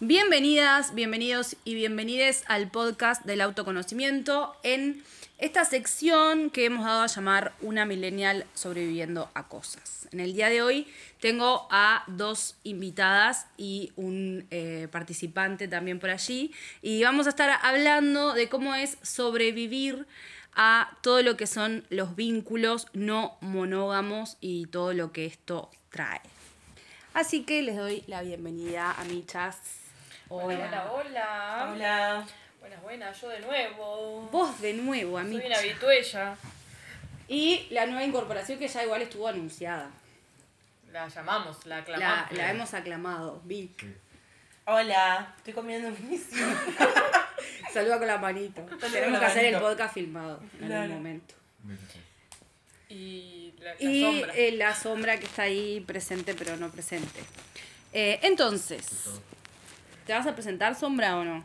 Bienvenidas, bienvenidos y bienvenides al podcast del autoconocimiento en esta sección que hemos dado a llamar Una millennial sobreviviendo a cosas. En el día de hoy tengo a dos invitadas y un eh, participante también por allí y vamos a estar hablando de cómo es sobrevivir a todo lo que son los vínculos no monógamos y todo lo que esto trae. Así que les doy la bienvenida a Michas. Hola, hola, hola. Hola. Buenas, buenas, yo de nuevo. Vos de nuevo, Soy amiga. una habituella. Y la nueva incorporación que ya igual estuvo anunciada. La llamamos, la La, aclamamos. la hemos aclamado. Vic. Hola, estoy comiendo buenísimo. Saluda con la manito. Tenemos que hacer el podcast filmado en Claro. algún momento. Y la, la Y sombra. eh, la sombra que está ahí presente pero no presente. Eh, entonces, ¿te vas a presentar sombra o no?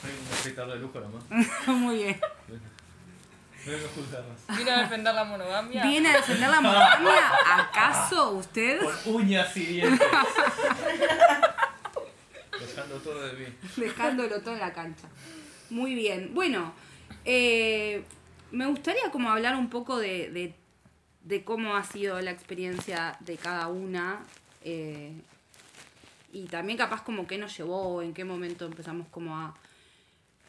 Soy un escritor de lujo nomás. Muy bien. Vengo a. Vino a defender la monogamia. ¿Viene a defender la monogamia? ¿Acaso usted? Con uñas y dientes. Dejando todo de mí. dejándolo todo en la cancha. Muy bien. Bueno, eh, me gustaría como hablar un poco de, de- de cómo ha sido la experiencia de cada una. eh, y también capaz como qué nos llevó, en qué momento empezamos como a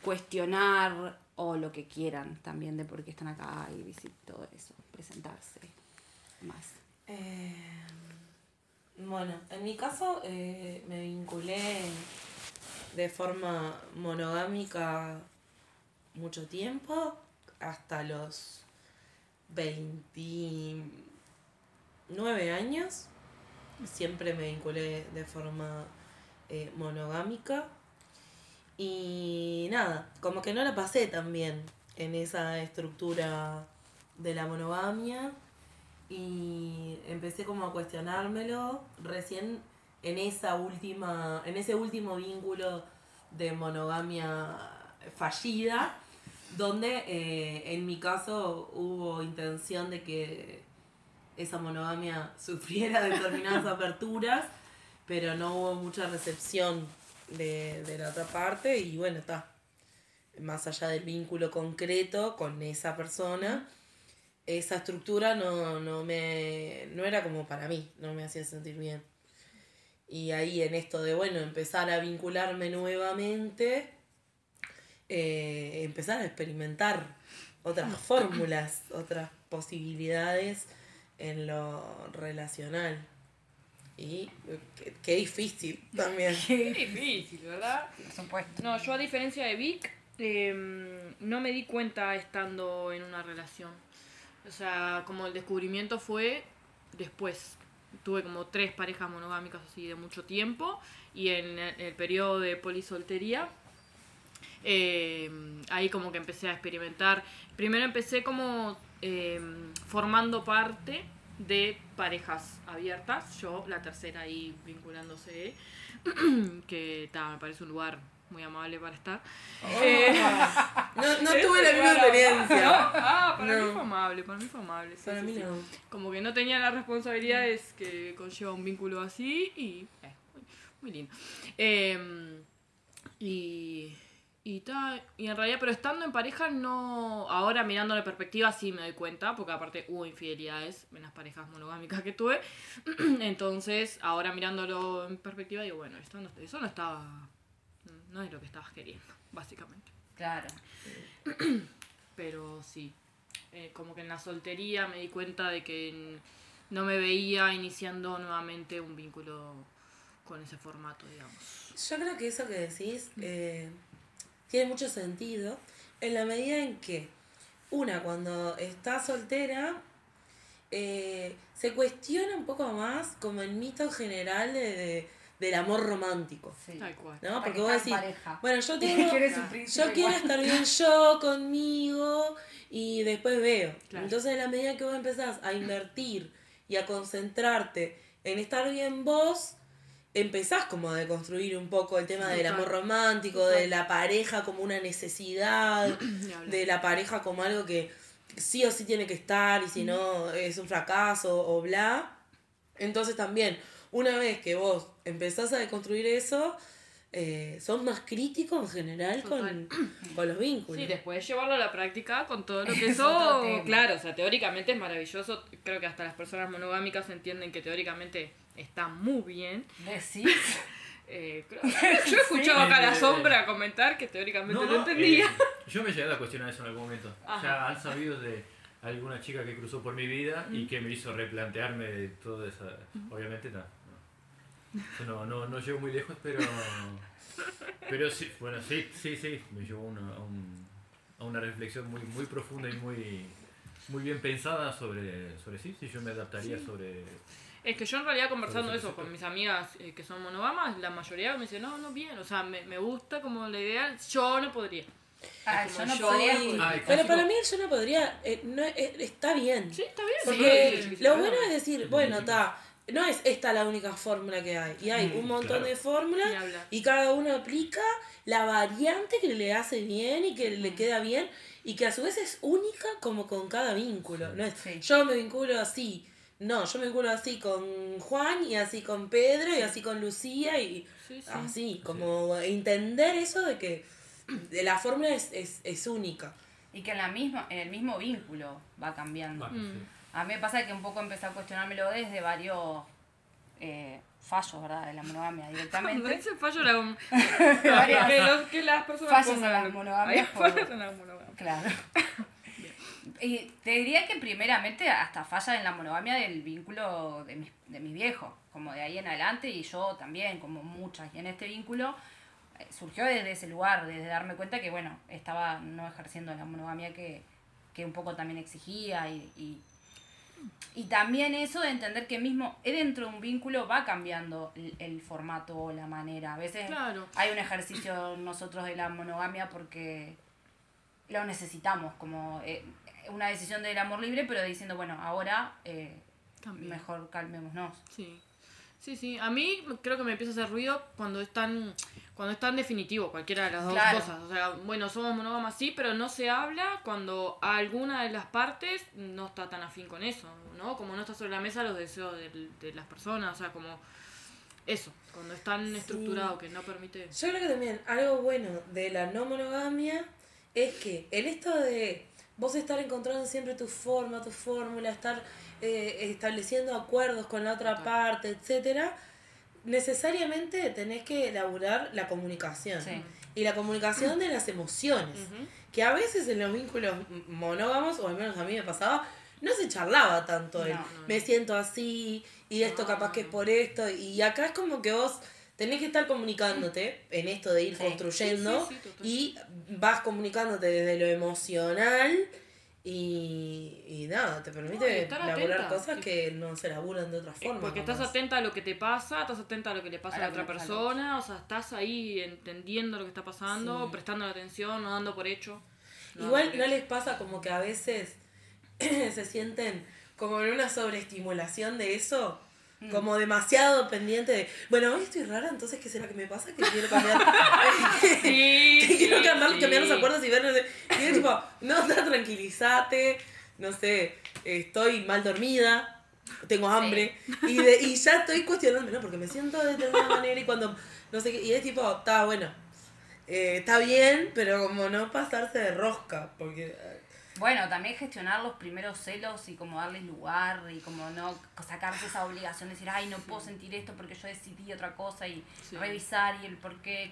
cuestionar o lo que quieran también de por qué están acá y todo eso, presentarse más. Eh, bueno, en mi caso eh, me vinculé de forma monogámica mucho tiempo, hasta los 29 años. Siempre me vinculé de forma eh, monogámica. Y nada, como que no la pasé tan bien en esa estructura de la monogamia y empecé como a cuestionármelo recién en esa última en ese último vínculo de monogamia fallida donde eh, en mi caso hubo intención de que esa monogamia sufriera determinadas aperturas pero no hubo mucha recepción de, de la otra parte y bueno está más allá del vínculo concreto con esa persona esa estructura no, no me no era como para mí, no me hacía sentir bien. Y ahí en esto de, bueno, empezar a vincularme nuevamente, eh, empezar a experimentar otras fórmulas, otras posibilidades en lo relacional. Y qué, qué difícil también. Qué difícil, ¿verdad? Por supuesto. No, yo a diferencia de Vic, eh, no me di cuenta estando en una relación. O sea, como el descubrimiento fue después. Tuve como tres parejas monogámicas así de mucho tiempo y en el, el periodo de polisoltería eh, ahí como que empecé a experimentar. Primero empecé como eh, formando parte de parejas abiertas, yo la tercera ahí vinculándose, que ta, me parece un lugar muy amable para estar. Eh, No, no tuve la misma experiencia. ah, para mí fue amable, para mí fue amable. sí, Para sí, mí sí. no. Como que no tenía las responsabilidades que conlleva un vínculo así y. eh, muy, muy lindo. Eh, y. Y, ta, y en realidad, pero estando en pareja, no. Ahora mirando la perspectiva, sí me doy cuenta, porque aparte hubo infidelidades en las parejas monogámicas que tuve. Entonces, ahora mirándolo en perspectiva, digo, bueno, esto no, eso no estaba. No es lo que estabas queriendo, básicamente. Claro. Pero sí, eh, como que en la soltería me di cuenta de que no me veía iniciando nuevamente un vínculo con ese formato, digamos. Yo creo que eso que decís eh, tiene mucho sentido en la medida en que una cuando está soltera eh, se cuestiona un poco más como el mito general de, de- del amor romántico. Sí. Tal cual. ¿No? Porque que vos decís, pareja. bueno, yo tengo, yo quiero estar bien yo conmigo y después veo. Claro. Entonces, en la medida que vos empezás a invertir y a concentrarte en estar bien vos, empezás como a deconstruir un poco el tema del amor romántico, de la pareja como una necesidad, de la pareja como algo que sí o sí tiene que estar y si no es un fracaso o bla. Entonces también, una vez que vos empezás a deconstruir eso, eh, son más críticos en general con, con los vínculos. Sí, después llevarlo a la práctica con todo lo que eso, claro, o sea, teóricamente es maravilloso. Creo que hasta las personas monogámicas entienden que teóricamente está muy bien. ¿Decís? Eh, creo- yo he escuchado acá a la sombra comentar que teóricamente lo entendía. eh, yo me llegué a cuestionar eso en algún momento. Ajá. Ya han sabido de alguna chica que cruzó por mi vida y que me hizo replantearme todo eso. Obviamente no. no. No, no, no llego muy lejos, pero. Pero sí, bueno, sí, sí, sí. Me llevó una- a, un- a una reflexión muy, muy profunda y muy, muy bien pensada sobre, sobre sí, si yo me adaptaría sobre. Es que yo en realidad conversando eso con mis amigas eh, que son monogamas, la mayoría me dice, no, no, bien, o sea, me, me gusta como la idea, yo no podría. Ah, yo no yo podría. Ay, pero para mí yo no podría, eh, no, eh, está bien. Sí, está bien. Porque sí, lo bueno es decir, bueno, está, no es esta la única fórmula que hay. Y hay un montón claro. de fórmulas y cada uno aplica la variante que le hace bien y que le queda bien y que a su vez es única como con cada vínculo. No es Sí. yo me vinculo así. No, yo me vinculo así con Juan y así con Pedro y así con Lucía y Sí, sí. así, como entender eso de que de la fórmula es, es, es única. Y que en, la misma, en el mismo vínculo va cambiando. Bueno, Mm. sí. A mí me pasa que un poco empecé a cuestionármelo desde varios eh, fallos, ¿verdad? De la monogamia Cuando directamente. dice fallo era que, los- que las personas Fallos en las monogamias por- fallos en las monogamias. Claro. Y te diría que primeramente hasta falla en la monogamia del vínculo de mis, de mis viejos, como de ahí en adelante y yo también, como muchas. Y en este vínculo eh, surgió desde ese lugar, desde darme cuenta que, bueno, estaba no ejerciendo la monogamia que, que un poco también exigía y, y, y también eso de entender que mismo dentro de un vínculo va cambiando el, el formato o la manera. A veces Claro. hay un ejercicio nosotros de la monogamia porque lo necesitamos, como eh, una decisión del amor libre, pero diciendo, bueno, ahora eh, mejor calmémonos. Sí. Sí, sí. A mí creo que me empieza a hacer ruido cuando es tan, cuando es tan definitivo, cualquiera de las dos Claro. cosas. O sea, bueno, somos monógamas sí, pero no se habla cuando alguna de las partes no está tan afín con eso, ¿no? Como no está sobre la mesa los deseos de, las personas, o sea, como eso, cuando es tan estructurado que no permite... Yo creo que también algo bueno de la no monogamia es que el esto de vos estar encontrando siempre tu forma, tu fórmula, estar eh, estableciendo acuerdos con la otra parte, etcétera, necesariamente tenés que elaborar la comunicación. Sí. Y la comunicación de las emociones. Que a veces en los vínculos monógamos, o al menos a mí me pasaba, no se charlaba tanto el No, no, me siento así y esto No, capaz que es por esto. Y acá es como que vos tenés que estar comunicándote en esto de ir Sí. construyendo Sí, sí, sí, total. y vas comunicándote desde lo emocional y, y nada, te No, permite elaborar atenta, cosas que no se laburan de otra Eh, forma. Porque estás atenta a lo que te pasa, estás atenta a lo que le pasa A a la otra persona, o sea, estás ahí entendiendo lo que está pasando, Sí. prestando la atención, no dando por hecho. No Igual no les pasa como que a veces se sienten como en una sobreestimulación de eso. Como demasiado pendiente de, bueno, hoy estoy rara, entonces ¿qué será que me pasa? Que quiero cambiar, Sí, que quiero cambiar, sí. cambiar los acuerdos y ver, no sé. Y es tipo, no, no, tranquilízate, no sé, estoy mal dormida, tengo hambre, y, de, y ya estoy cuestionándome, ¿no? Porque me siento de determinada manera y cuando, no sé qué, y es tipo, está bueno, eh, está bien, pero como no pasarse de rosca, porque... Bueno, también gestionar los primeros celos y como darles lugar y como no sacarse esa obligación de decir, ay, no puedo sentir esto porque yo decidí otra cosa y Sí. revisar y el por qué.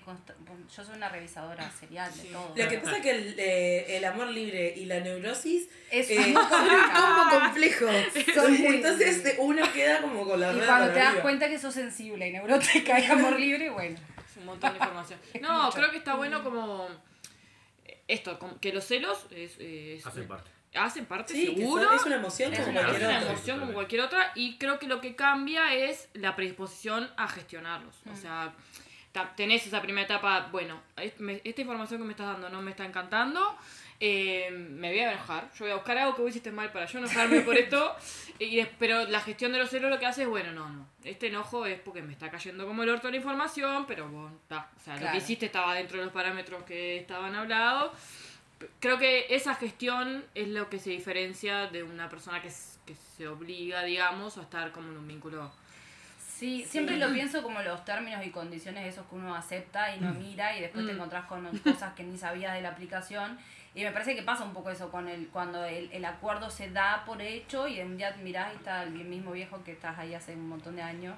Yo soy una revisadora serial de todo. Lo que pasa es que el, eh, el amor libre y la neurosis Es eh, un combo complejo. Entonces eh, uno queda como con la Y cuando te das arriba. cuenta que sos sensible y neurótica y amor libre, bueno. Es un montón de información. No, creo que está bueno como eh, esto, como que los celos es, es- Hacen parte. hacen parte Sí, seguro. es una emoción Es como una- Es cualquier una otra. emoción como cualquier otra y creo que lo que cambia es la predisposición a gestionarlos. O sea, ta- tenés esa primera etapa, bueno, es- esta información que me estás dando no me está encantando, eh, me voy a enojar, yo voy a buscar algo que vos hiciste mal para yo enojarme por esto, y des- pero la gestión de los celos lo que hace es, bueno, no, no, este enojo es porque me está cayendo como el orto la información, pero bueno, está, o sea, lo Claro. que hiciste estaba dentro de los parámetros que estaban hablados. Creo que esa gestión es lo que se diferencia de una persona que, que se obliga, digamos, a estar como en un vínculo. Sí, siempre lo pienso como los términos y condiciones esos que uno acepta y no mira y después te encontrás con cosas que ni sabías de la aplicación. Y me parece que pasa un poco eso con el, cuando el, el acuerdo se da por hecho y un día mirás y está el mismo viejo que estás ahí hace un montón de años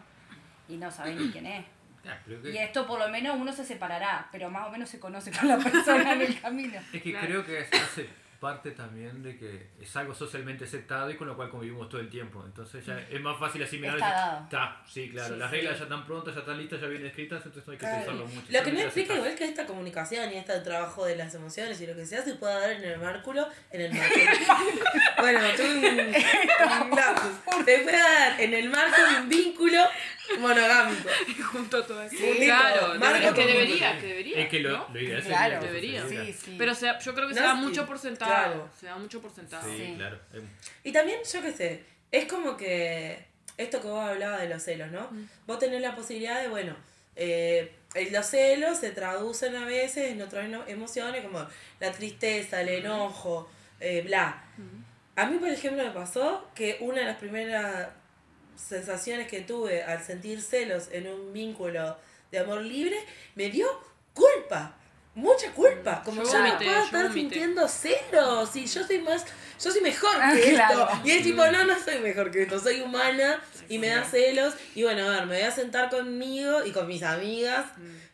y no sabés ni quién es. Ah, creo que- Y esto por lo menos uno se separará, pero más o menos se conoce con la persona en el camino. Es que Claro. creo que es- hace parte también de que es algo socialmente aceptado y con lo cual convivimos todo el tiempo. Entonces ya es más fácil asimilar. Está dado. Está, sí, claro. Sí, Las sí. reglas ya están prontas, ya están listas, ya vienen escritas, entonces no hay que Claro. pensarlo mucho. Lo que no Simplemente explica igual que esta comunicación y este trabajo de las emociones y lo que sea se pueda dar en el márculo, en el márculo. bueno, tú un, un. Se puede dar en el marco de un vínculo monogámico. Junto todo eso. Sí, claro, que debería, que debería. Es que lo, ¿no? lo ideal Claro. Debería. Sí, sí. Pero se- yo creo que se da sí, mucho por sentado. claro. Se da mucho por sentado. Sí, Sí. claro. Em, Y también, yo qué sé, es como que esto que vos hablabas de los celos, ¿no? Vos tenés la posibilidad de, bueno, eh, el- los celos se traducen a veces en otras emociones como la tristeza, el enojo, eh, bla. A mí, por ejemplo, me pasó que una de las primeras sensaciones que tuve al sentir celos en un vínculo de amor libre me dio culpa. Mucha culpa, como Yo yo no puedo yo estar vomité. sintiendo celos y yo soy más, yo soy mejor Ah, que claro. esto. Y es tipo, no, no soy mejor que esto, soy humana y me da celos. Y bueno, a ver, me voy a sentar conmigo y con mis amigas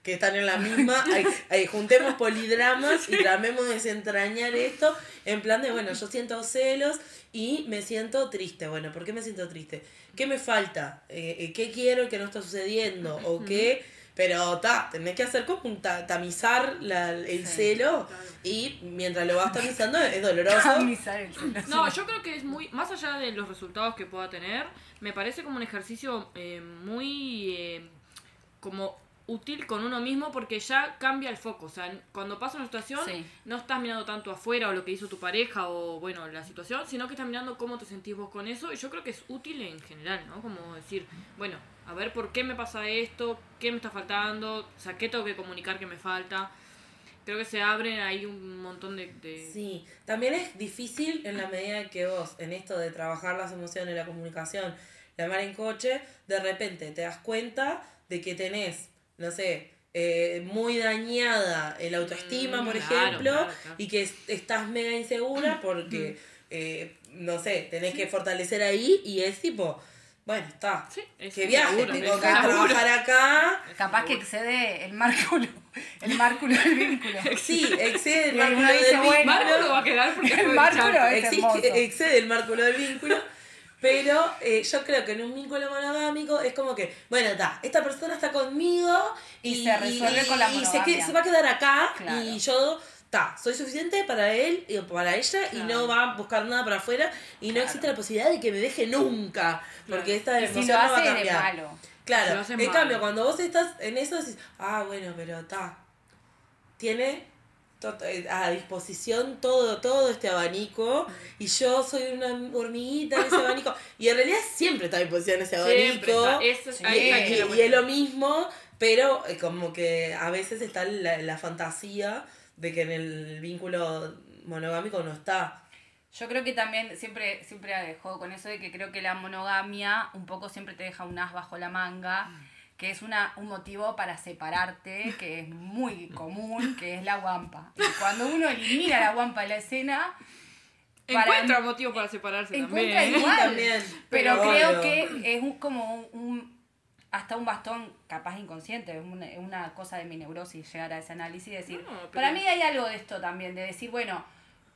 que están en la misma. Ahí, ahí, juntemos polidramas y tratemos de desentrañar esto en plan de, bueno, yo siento celos y me siento triste. Bueno, ¿por qué me siento triste? ¿Qué me falta? Eh, eh, ¿Qué quiero que no está sucediendo? ¿O qué? Pero ta, tenés que hacer como un ta- tamizar la- el Sí, celo y mientras lo vas tamizando es doloroso. Camisar el celo. No, yo creo que es muy, más allá de los resultados que pueda tener, me parece como un ejercicio eh, muy eh, como útil con uno mismo porque ya cambia el foco. O sea, cuando pasa una situación, Sí. no estás mirando tanto afuera o lo que hizo tu pareja o bueno, la situación, sino que estás mirando cómo te sentís vos con eso. Y yo creo que es útil en general, ¿no? Como decir, bueno, a ver por qué me pasa esto, qué me está faltando, o sea, qué tengo que comunicar que me falta. Creo que se abren ahí un montón de... de- Sí, también es difícil en la medida en que vos, en esto de trabajar las emociones, la comunicación, la mar en coche, de repente te das cuenta de que tenés, no sé, eh, muy dañada el autoestima, Mm, por claro, ejemplo, claro, claro. y que es- estás mega insegura porque, eh, no sé, tenés que fortalecer ahí y es tipo, bueno, está. Sí, es Que viaje, seguro, tengo que trabajar acá. Capaz que excede el márculo, el márculo del vínculo. Sí, excede el márculo del bueno, vínculo. Marco lo va a quedar porque El Márculo es excede el márculo del vínculo. Pero eh, yo creo que en un vínculo monogámico es como que, bueno, está, esta persona está conmigo y, Y se resuelve con la y se, monogamia. se va a quedar acá Claro. y yo, ta, soy suficiente para él y para ella y Claro. no va a buscar nada para afuera y no Claro. existe la posibilidad de que me deje nunca, porque esta Y si lo no va a cambiar. malo. Claro, en mal. cambio, cuando vos estás en eso, decís, ah, bueno, pero está, tiene a disposición todo, todo este abanico y yo soy una hormiguita en ese abanico. Y en realidad siempre está a disposición ese abanico está, eso es- Sí. ahí y, es lo mismo, pero eh, como que a veces está la, la fantasía de que en el vínculo monogámico no está. Yo creo que también siempre, siempre juego con eso de que creo que la monogamia un poco siempre te deja un as bajo la manga, que es una, un motivo para separarte, que es muy común, que es la guampa. Y cuando uno elimina la guampa de la escena, para- Encuentra motivo para separarse encuentra también. igual. también, Pero, pero creo obvio. que es un- como un, un- hasta un bastón capaz inconsciente, es una, cosa de mi neurosis llegar a ese análisis y decir, No, pero- para mí hay algo de esto también, de decir, bueno,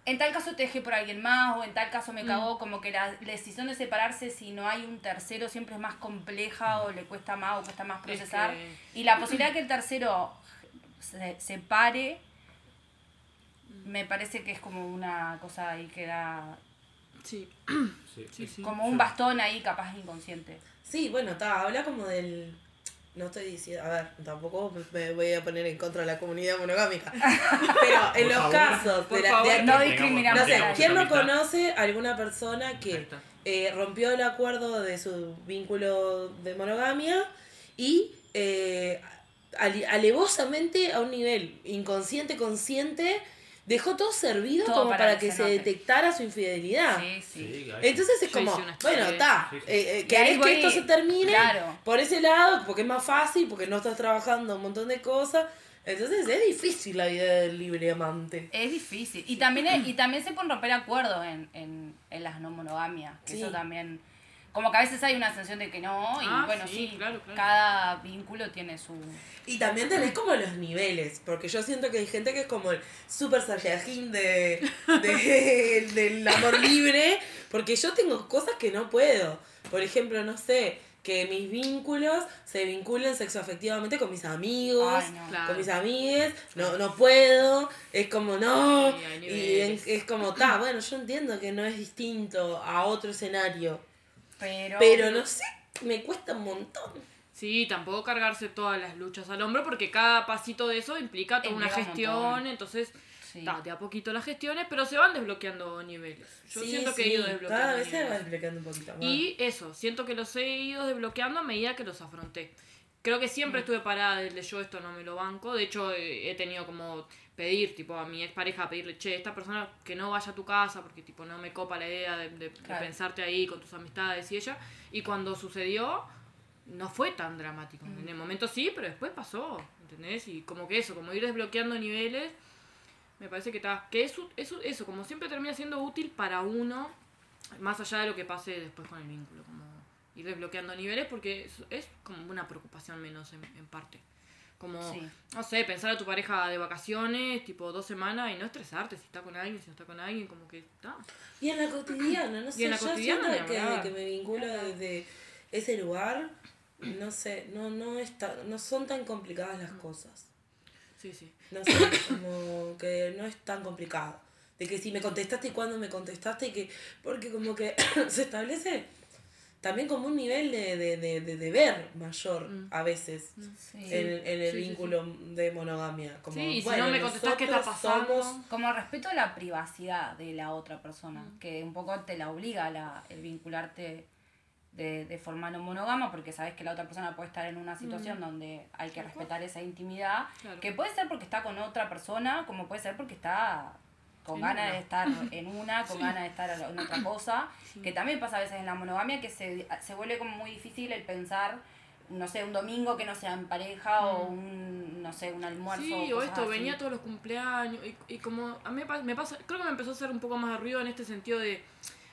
en tal caso te dejé por alguien más o en tal caso Mm. me cagó, como que la decisión de separarse si no hay un tercero siempre es más compleja o le cuesta más o cuesta más Es procesar. que- Y la posibilidad que el tercero se separe, me parece que es como una cosa ahí que da Sí, Sí, sí, sí. como un bastón ahí capaz inconsciente. Sí, bueno, está, habla como del... No estoy diciendo, a ver, tampoco me voy a poner en contra de la comunidad monogámica. Pero en Por los favor. casos de, la, favor, de- no no, discriminamos sé, a nadie. ¿quién no conoce a alguna persona que eh, rompió el acuerdo de su vínculo de monogamia y eh, ale- alevosamente a un nivel inconsciente, consciente, dejó todo servido Todo como para para, que que se note. detectara su infidelidad. Sí, sí. Sí, claro. Entonces es Yo como, bueno, está, Sí, sí. eh, eh, querés voy- que esto se termine Claro. por ese lado, porque es más fácil, porque no estás trabajando un montón de cosas. Entonces es difícil la vida del libre amante. Es difícil. Y también, es- y también se pueden romper acuerdos en, en, en las no monogamias. que Sí. Eso también. Como que a veces hay una sensación de que no, y Ah, bueno, sí, sí, claro, claro. cada vínculo tiene su. Y también tenés como los niveles, porque yo siento que hay gente que es como el super saiyajin de, de- del amor libre, porque yo tengo cosas que no puedo. Por ejemplo, no sé, que mis vínculos se vinculen sexoafectivamente con mis amigos, Ay, no. Claro. con mis amigues, no, no puedo, es como no, y es como, ta, bueno, yo entiendo que no es distinto a otro escenario, Pero. pero no sé, me cuesta un montón. Sí, tampoco cargarse todas las luchas al hombro porque cada pasito de eso implica toda una un gestión, entonces Sí. ta, de a poquito las gestiones, pero se van desbloqueando niveles. Yo Sí, siento que sí, he ido desbloqueando Cada vez se va niveles. desbloqueando un poquito más. Y eso, siento que los he ido desbloqueando a medida que los afronté. Creo que Mm. siempre estuve parada desde yo esto no me lo banco. De hecho, eh, he tenido como pedir, tipo, a mi expareja, pedirle, che, esta persona que no vaya a tu casa porque, tipo, no me copa la idea de, de- de pensarte ahí con tus amistades y ella. Y cuando sucedió, no fue tan dramático. Mm. En el momento sí, pero después pasó, ¿entendés? Y como que eso, como ir desbloqueando niveles, me parece que está... Que eso, eso, eso, como siempre termina siendo útil para uno, más allá de lo que pase después con el vínculo, como ir desbloqueando niveles porque es, es como una preocupación menos en, en parte. Como, Sí. no sé, pensar a tu pareja de vacaciones, tipo dos semanas, y no estresarte si está con alguien, si no está con alguien, como que está. Y en la cotidiana, no sé, en la yo cotidiana, siento que, que me vinculo desde ese lugar, no sé, no, no, está, no son tan complicadas las cosas. Sí, sí. No sé, como que no es tan complicado. De que si me contestaste y cuándo me contestaste, y que, porque como que se establece también como un nivel de, de, de, de deber mayor Mm. a veces Sí. en, en el Sí, sí, sí. vínculo de monogamia. Como, Sí, y si bueno, no me contestás, ¿qué está pasando? somos- Como respeto a la privacidad de la otra persona, Mm. que un poco te la obliga la, el vincularte de, de forma no monógama, porque sabes que la otra persona puede estar en una situación donde hay que respetar esa intimidad, Claro. que puede ser porque está con otra persona, como puede ser porque está con ganas de estar en una, con ganas de estar en otra cosa, que también pasa a veces en la monogamia, que se, se vuelve como muy difícil el pensar no sé, un domingo que no sea en pareja o un, no sé, un almuerzo. Mm. Sí, o esto, así. venía todos los cumpleaños y, y como a mí me pasa, creo que me empezó a hacer un poco más de ruido en este sentido de,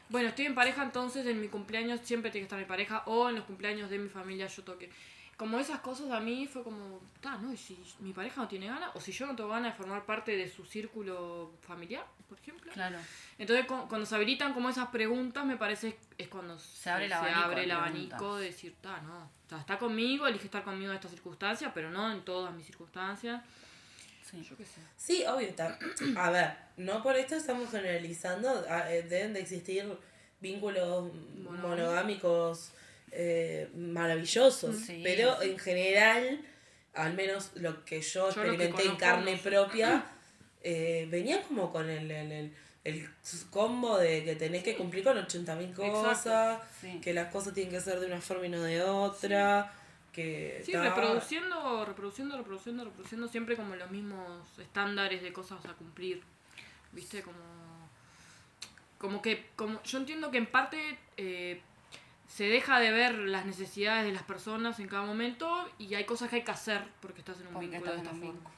bueno, estoy en pareja, entonces en mi cumpleaños siempre tiene que estar mi pareja o en los cumpleaños de mi familia yo toque. Como esas cosas a mí fue como, ah, no, y si mi pareja no tiene ganas o si yo no tengo ganas de formar parte de su círculo familiar, por ejemplo. Claro. Entonces cu- cuando se habilitan como esas preguntas me parece es cuando se, abre el abanico abre de el preguntas. abanico de decir, ah, no, o sea, está conmigo, elige estar conmigo en estas circunstancias, pero no en todas mis circunstancias. Sí. Yo qué sé. Sí, obvio. está- A ver, no por esto estamos generalizando. a- eh, Deben de existir vínculos Monogámicos. Eh, maravillosos. Sí, pero sí. en general, al menos lo que yo, Yo lo que experimenté en carne propia, eh, venía como con el, el, el, el combo de que tenés que cumplir con 80.000 cosas, Sí. que las cosas tienen que ser de una forma y no de otra. Que Sí, reproduciendo, reproduciendo, reproduciendo, reproduciendo siempre como los mismos estándares de cosas a cumplir. ¿Viste? Como. Como que. Como, yo entiendo que en parte eh, se deja de ver las necesidades de las personas en cada momento y hay cosas que hay que hacer porque estás en un Porque vínculo de esta forma.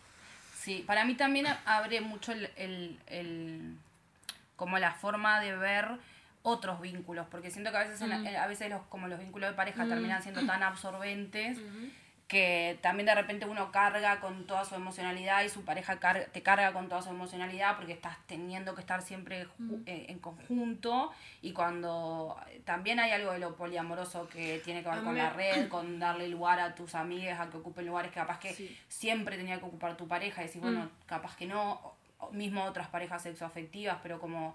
Sí, para mí también abre mucho el, el, el- como la forma de ver otros vínculos, porque siento que a veces, en- Mm. a veces los, como los vínculos de pareja Mm. terminan siendo tan absorbentes. Que también de repente uno carga con toda su emocionalidad y su pareja car- te carga con toda su emocionalidad porque estás teniendo que estar siempre ju- eh, en conjunto y cuando también hay algo de lo poliamoroso que tiene que ver A con mí- la red, con darle lugar a tus amigas a que ocupen lugares que capaz que Sí. siempre tenía que ocupar tu pareja y decir, bueno, Mm. capaz que no, o mismo otras parejas sexoafectivas, pero como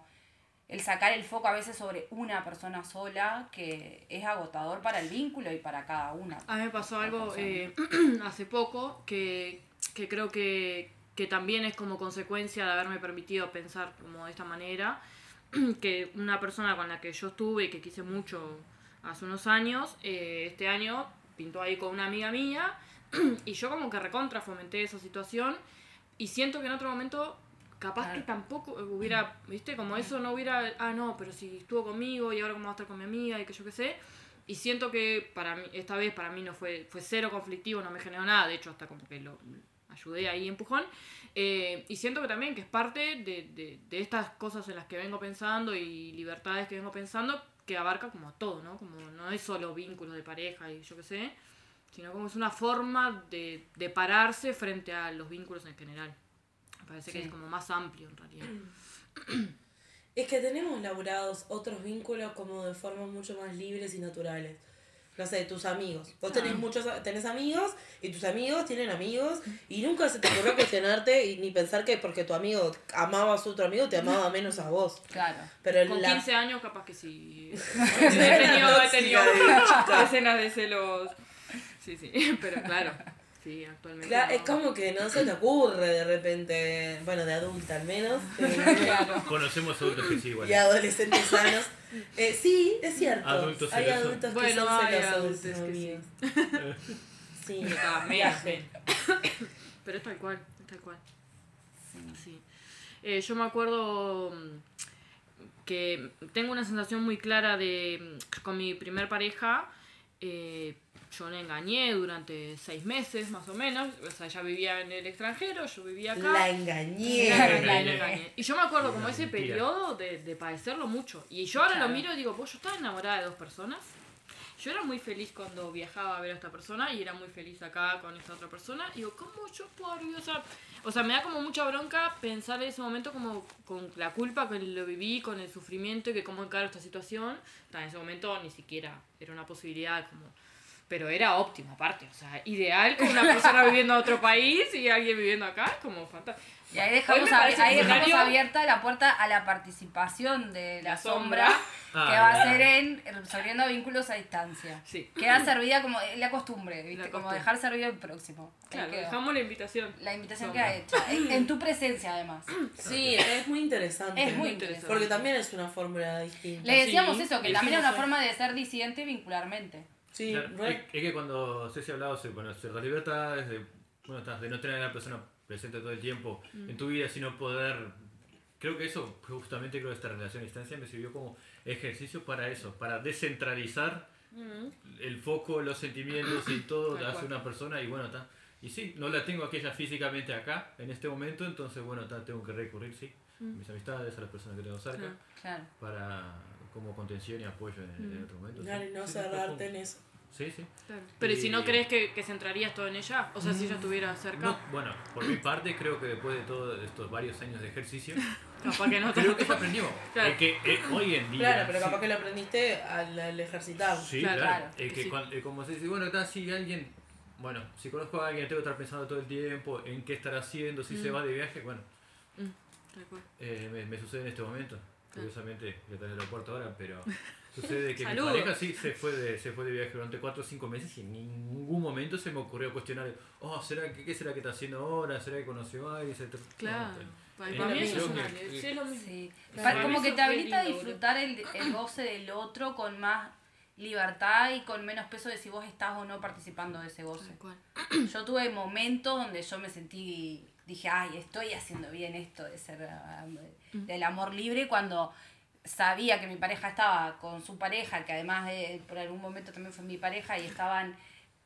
el sacar el foco a veces sobre una persona sola que es agotador para el vínculo y para cada una. A mí me pasó algo eh, hace poco que, que creo que, que también es como consecuencia de haberme permitido pensar como de esta manera, que una persona con la que yo estuve y que quise mucho hace unos años, eh, este año pintó ahí con una amiga mía y yo como que recontra fomenté esa situación y siento que en otro momento capaz Claro. que tampoco hubiera, viste, como eso no hubiera, ah, no, pero si estuvo conmigo y ahora cómo va a estar con mi amiga y que yo qué sé. Y siento que para mí, esta vez para mí no fue, fue cero conflictivo, no me generó nada, de hecho hasta como que lo ayudé ahí empujón. Eh, y siento que también que es parte de, de, de estas cosas en las que vengo pensando y libertades que vengo pensando, que abarca como a todo, ¿no? Como no es solo vínculos de pareja y yo qué sé, sino como es una forma de, de pararse frente a los vínculos en general. Me parece que Sí. es como más amplio en realidad. Es que tenemos laburados otros vínculos como de formas mucho más libres y naturales. No sé, tus amigos. Vos tenés muchos, tenés amigos y tus amigos tienen amigos y nunca se te ocurrió cuestionarte y ni pensar que porque tu amigo amaba a su otro amigo te amaba menos a vos. Claro. Pero Con la 15 años capaz que sí. he tenido, he tenido escenas de celos. Sí, sí, pero claro. Sí, actualmente. Claro, no. es como que no se te ocurre de repente, bueno, de adulta al menos, eh, Conocemos adultos que sí, igual. y adolescentes sanos. Eh, sí, es cierto. Adultos hay celosos. adultos que Bueno, son hay celosos adultos que sí. amigos. Sí, viaje. Pero es tal cual, es tal cual. Sí. Eh, yo me acuerdo mm, que tengo una sensación muy clara de mm, con mi primer pareja. eh, yo le engañé durante seis meses más o menos. O sea, ella vivía en el extranjero, yo vivía acá. La engañé. La engañé, la. Y yo me acuerdo como ese periodo de, de padecerlo mucho. Y yo ahora Claro. lo miro y digo, pues yo estaba enamorada de dos personas. Yo era muy feliz cuando viajaba a ver a esta persona y era muy feliz acá con esta otra persona. Y digo, ¿cómo yo puedo vivir? O sea, o sea, me da como mucha bronca pensar en ese momento como con la culpa que lo viví, con el sufrimiento y que cómo encaro esta situación. Ta, En ese momento ni siquiera era una posibilidad como... Pero era óptimo aparte, o sea, ideal con una persona viviendo en otro país y alguien viviendo acá, como fantástico. Y ahí dejamos, ab- ahí dejamos abierta la puerta a la participación de la, La sombra, sombra. Ah, que va a ser en resolviendo vínculos a distancia. Sí. Queda servida como la costumbre, ¿viste? La como costumbre. dejar servido el próximo. Claro, dejamos la invitación. La invitación Sombra. queda hecha. En, en tu presencia, además. Sí, es muy interesante. Es muy interesante. Porque también es una fórmula distinta. Le decíamos Sí, eso, que también es una forma de ser disidente vincularmente. Sí, es, es que cuando Ceci ha hablado sobre bueno, ciertas libertades, de, bueno, de no tener a la persona presente todo el tiempo Mm. en tu vida, sino poder. Creo que eso, justamente creo que esta relación a distancia me sirvió como ejercicio para eso, para descentralizar el foco, los sentimientos y todo hacia cual. una persona y bueno, está. Y sí, no la tengo aquella físicamente acá, en este momento, entonces bueno, ta, tengo que recurrir, sí, a mis amistades, a las personas que tengo cerca. Claro. para como contención y apoyo en, en otro momento. sí. Claro, y no Sí, sí, cerrarte en eso. Sí, sí. Pero ¿y si no crees que, que centrarías todo en ella? O sea, si ella estuviera cerca, No, bueno, por mi parte creo que después de todos estos varios años de ejercicio, capaz que no creo que se aprendió. Claro. Es que eh, hoy en día... Claro, pero sí- capaz que lo aprendiste al, al ejercitar. Sí, Claro, claro. claro, Es que sí. cuan- eh, como se dice, bueno, está si alguien... Bueno, si conozco a alguien, tengo que estar pensando todo el tiempo en qué estará haciendo, si se Mm. va de viaje, bueno, cual. eh, me, me sucede en este momento. Curiosamente, ya está en el aeropuerto ahora, pero sucede que mi pareja sí se fue, de, se fue de viaje durante 4 o 5 meses y en ningún momento se me ocurrió cuestionar, oh, ¿será que, ¿qué será que está haciendo ahora? ¿Será que conoció a alguien? Claro. Para, para mí eso es una sí, como que te habilita a disfrutar el, el goce del otro con más libertad y con menos peso de si vos estás o no participando de ese goce. Yo tuve momentos donde yo me sentí, dije, ay, estoy haciendo bien esto de ser del amor libre cuando sabía que mi pareja estaba con su pareja, que además de, por algún momento también fue mi pareja y estaban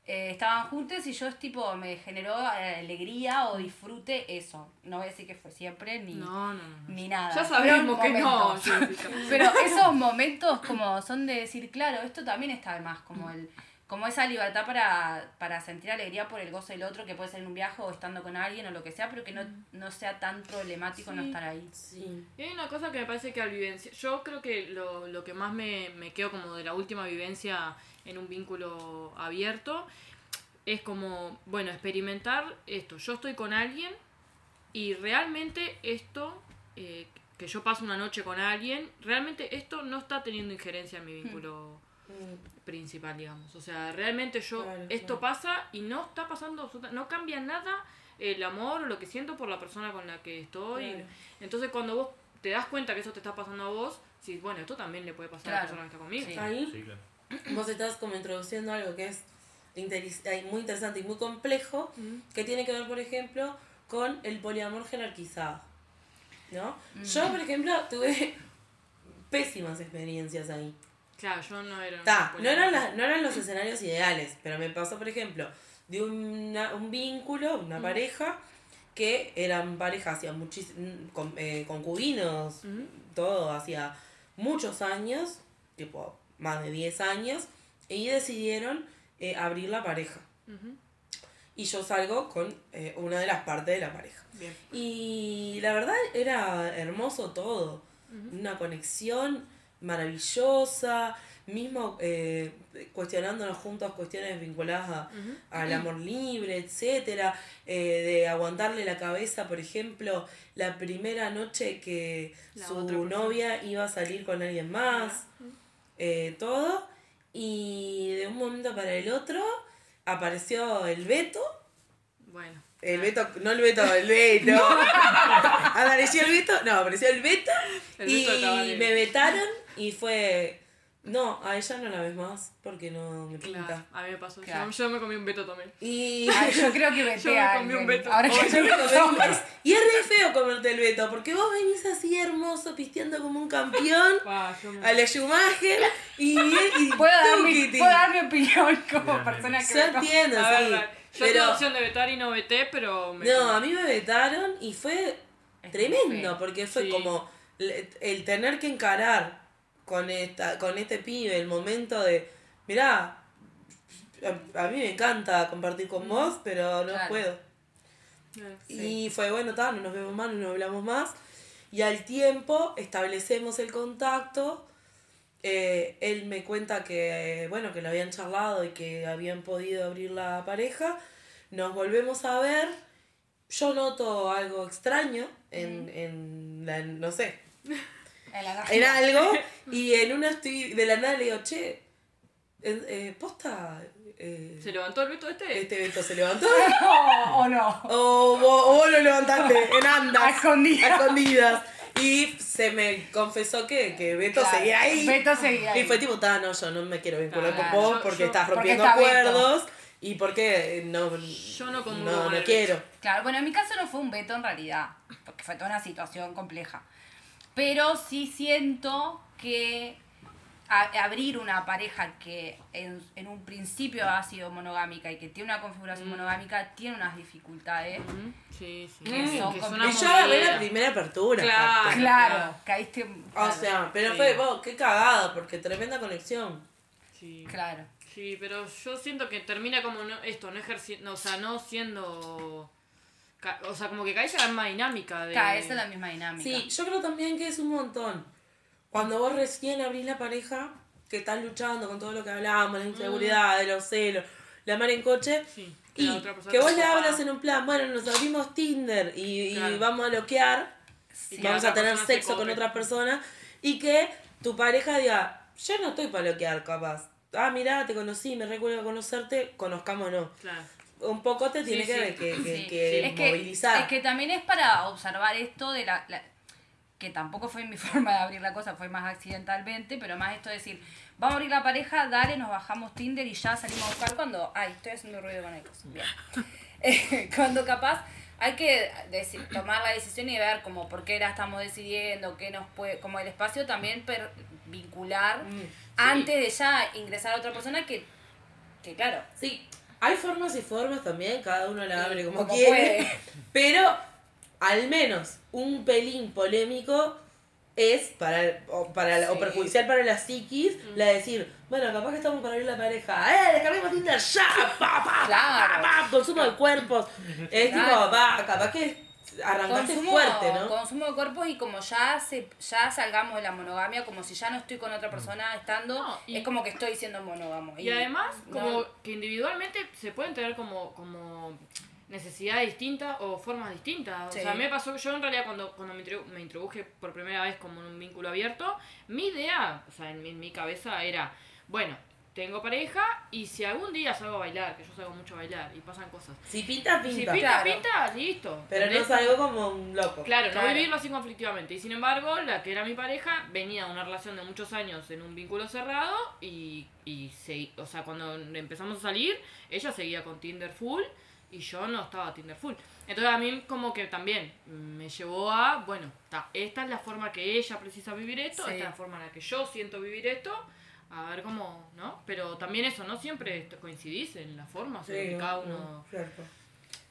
eh, estaban juntos y yo es tipo me generó eh, alegría o disfrute eso. No voy a decir que fue siempre ni No, no, no. ni nada. Ya sabemos que no. Pero esos momentos como son de decir, claro, esto también está de más, como el como esa libertad para, para sentir alegría por el gozo del otro, que puede ser en un viaje o estando con alguien o lo que sea, pero que no, no sea tan problemático no estar ahí. Sí. Y hay una cosa que me parece que al vivenciar, yo creo que lo, lo que más me, me quedo como de la última vivencia en un vínculo abierto es como, bueno, experimentar esto. Yo estoy con alguien y realmente esto, eh, que yo paso una noche con alguien, realmente esto no está teniendo injerencia en mi vínculo Mm, principal, digamos. O sea, realmente yo, Claro, esto claro. pasa y no está pasando, no cambia nada el amor o lo que siento por la persona con la que estoy. Claro. Entonces cuando vos te das cuenta que eso te está pasando a vos, sí, bueno, esto también le puede pasar a la persona que está conmigo. sí. Ahí Sí, claro. vos estás como introduciendo algo que es eh, muy interesante y muy complejo, Mm. que tiene que ver, por ejemplo, con el poliamor jerarquizado. ¿no? Mm. Yo, por ejemplo, tuve pésimas experiencias ahí. Claro, yo no era. Ta, no, eran las- no eran los escenarios ideales, pero me pasó, por ejemplo, de una- un vínculo, una pareja, que eran parejas hacía muchísimos, con, eh, concubinos, todo hacía muchos años, tipo más de 10 años, y decidieron eh, abrir la pareja. Y yo salgo con eh, una de las partes de la pareja. Bien. Y la verdad era hermoso todo. Una conexión maravillosa. Mismo eh, cuestionándonos juntos cuestiones vinculadas a- al amor libre, etcétera eh, De aguantarle la cabeza, por ejemplo, la primera noche que La su novia iba a salir con alguien más. eh, todo. Y de un momento para el otro apareció el Beto. Bueno. El Beto, no el Beto, el Beto. Apareció el Beto, no, apareció el Beto. El y Beto de- me vetaron y fue. No, a ella no la ves más porque no me pinta. Claro, a mí me pasó. Claro. Yo, yo me comí un veto también. Y. Ay, yo creo que vete Yo me comí un. Beto. Ahora que yo es- y es re feo comerte el Beto porque vos venís así hermoso, pisteando como un campeón. Me- A la Schumacher y, y ¿Puedo dar, mi, puedo dar mi opinión como persona que Yo me- entiendo, A sí. ver, yo pero- tuve la opción de vetar y no veté, pero me No, a mí me vetaron y fue Es tremendo, porque fue Sí. como el tener que encarar con esta con este pibe el momento de, mirá, a, a mí me encanta compartir con vos, pero no Claro. puedo. Eh, Y fue, bueno, ta, no nos vemos más, no nos hablamos más. Y al tiempo establecemos el contacto. eh, él me cuenta que, bueno, que lo habían charlado y que habían podido abrir la pareja. Nos volvemos a ver. Yo noto algo extraño en, en la, no sé, En algo. Y en una estoy, de la nada le digo, che, eh, eh, posta, eh, ¿Se levantó el veto este? este evento se levantó. No, o no. O vos, o vos lo levantaste en andas. A escondidas. a escondidas. Y se me confesó que, que Beto Claro, seguía ahí. Beto seguía ahí. Y fue tipo, no, yo no me quiero vincular Claro, con vos yo- porque yo- estás porque rompiendo está Beto. acuerdos. Y porque no, Yo no no, no quiero. Claro, bueno, en mi caso no fue un veto en realidad, porque fue toda una situación compleja. Pero sí siento que a- abrir una pareja que en, en un principio ha sido monogámica y que tiene una configuración monogámica tiene unas dificultades. Sí, sí. Que Que son una Y yo agarré la primera apertura. Claro. aparte. Claro, caíste. O claro, sea, pero Sí. fue, vos, qué cagada, porque tremenda conexión. Sí. Claro. Sí, pero yo siento que termina como no, esto, no ejerciendo, o sea, no siendo... ca- O sea, como que caes en la misma dinámica de... Claro, esa es la misma dinámica. Sí, yo creo también que es un montón. Cuando vos recién abrís la pareja, que estás luchando con todo lo que hablábamos, la inseguridad, los celos, la mar en coche, Sí, que y la otra persona que vos le hablas en un plan, bueno, nos abrimos Tinder y, vamos a loquear, Y que vamos a otra tener persona se sexo con cope. otras personas, y que tu pareja diga, yo no estoy para loquear, capaz. Ah, mirá, te conocí, me recuerdo conocerte, conozcámonos. Claro. Un poco te tiene Sí, que, sí. que, que- Sí. que es que, movilizar. Es que también es para observar esto de la, la- que tampoco fue mi forma de abrir la cosa, fue más accidentalmente, pero más esto de decir, vamos a abrir la pareja, dale, nos bajamos Tinder y ya salimos a buscar cuando, ay, estoy haciendo ruido con el coso. Bien. Eh, cuando capaz hay que deci- tomar la decisión y ver como por qué la estamos decidiendo, qué nos puede, como el espacio también per- vincular Mm. antes de ya ingresar a otra persona que, que claro, Sí, hay formas y formas también, cada uno la abre como, como quiere. puede. Pero al menos un pelín polémico es para, o, para la- o perjudicial para la psiquis la de decir, bueno, capaz que estamos para abrir la pareja, ¡eh! Descarguemos Tinder ya, pa, pa, Claro. pa, pa, consumo de cuerpos. Es Claro. tipo, va, capaz que arrancaste consumo, fuerte, ¿no? consumo de cuerpos y como ya se ya salgamos de la monogamia, como si ya no estoy con otra persona estando, No, y- es como que estoy siendo monógamo. Y además, no- como que individualmente se pueden tener como, como necesidades distintas o formas distintas. Sí. O sea, me pasó que yo en realidad cuando, cuando me introduje por primera vez como en un vínculo abierto, mi idea, o sea, en mi, en mi cabeza era, bueno, tengo pareja y si algún día salgo a bailar, que yo salgo mucho a bailar y pasan cosas. Si pinta, Si pinta. pinta, Claro. pinta, listo. Pero no ¿entendés? salgo como un loco. Claro, Claro. no vivirlo así conflictivamente. Y sin embargo, la que era mi pareja venía de una relación de muchos años en un vínculo cerrado y, y se, o sea, cuando empezamos a salir, ella seguía con Tinder full y yo no estaba Tinder full. Entonces a mí como que también me llevó a, bueno, ta, esta es la forma que ella precisa vivir esto, Sí. esta es la forma en la que yo siento vivir esto, a ver cómo, ¿no? Pero también eso, no siempre coincidís en la forma, o sea, que cada uno... Cierto.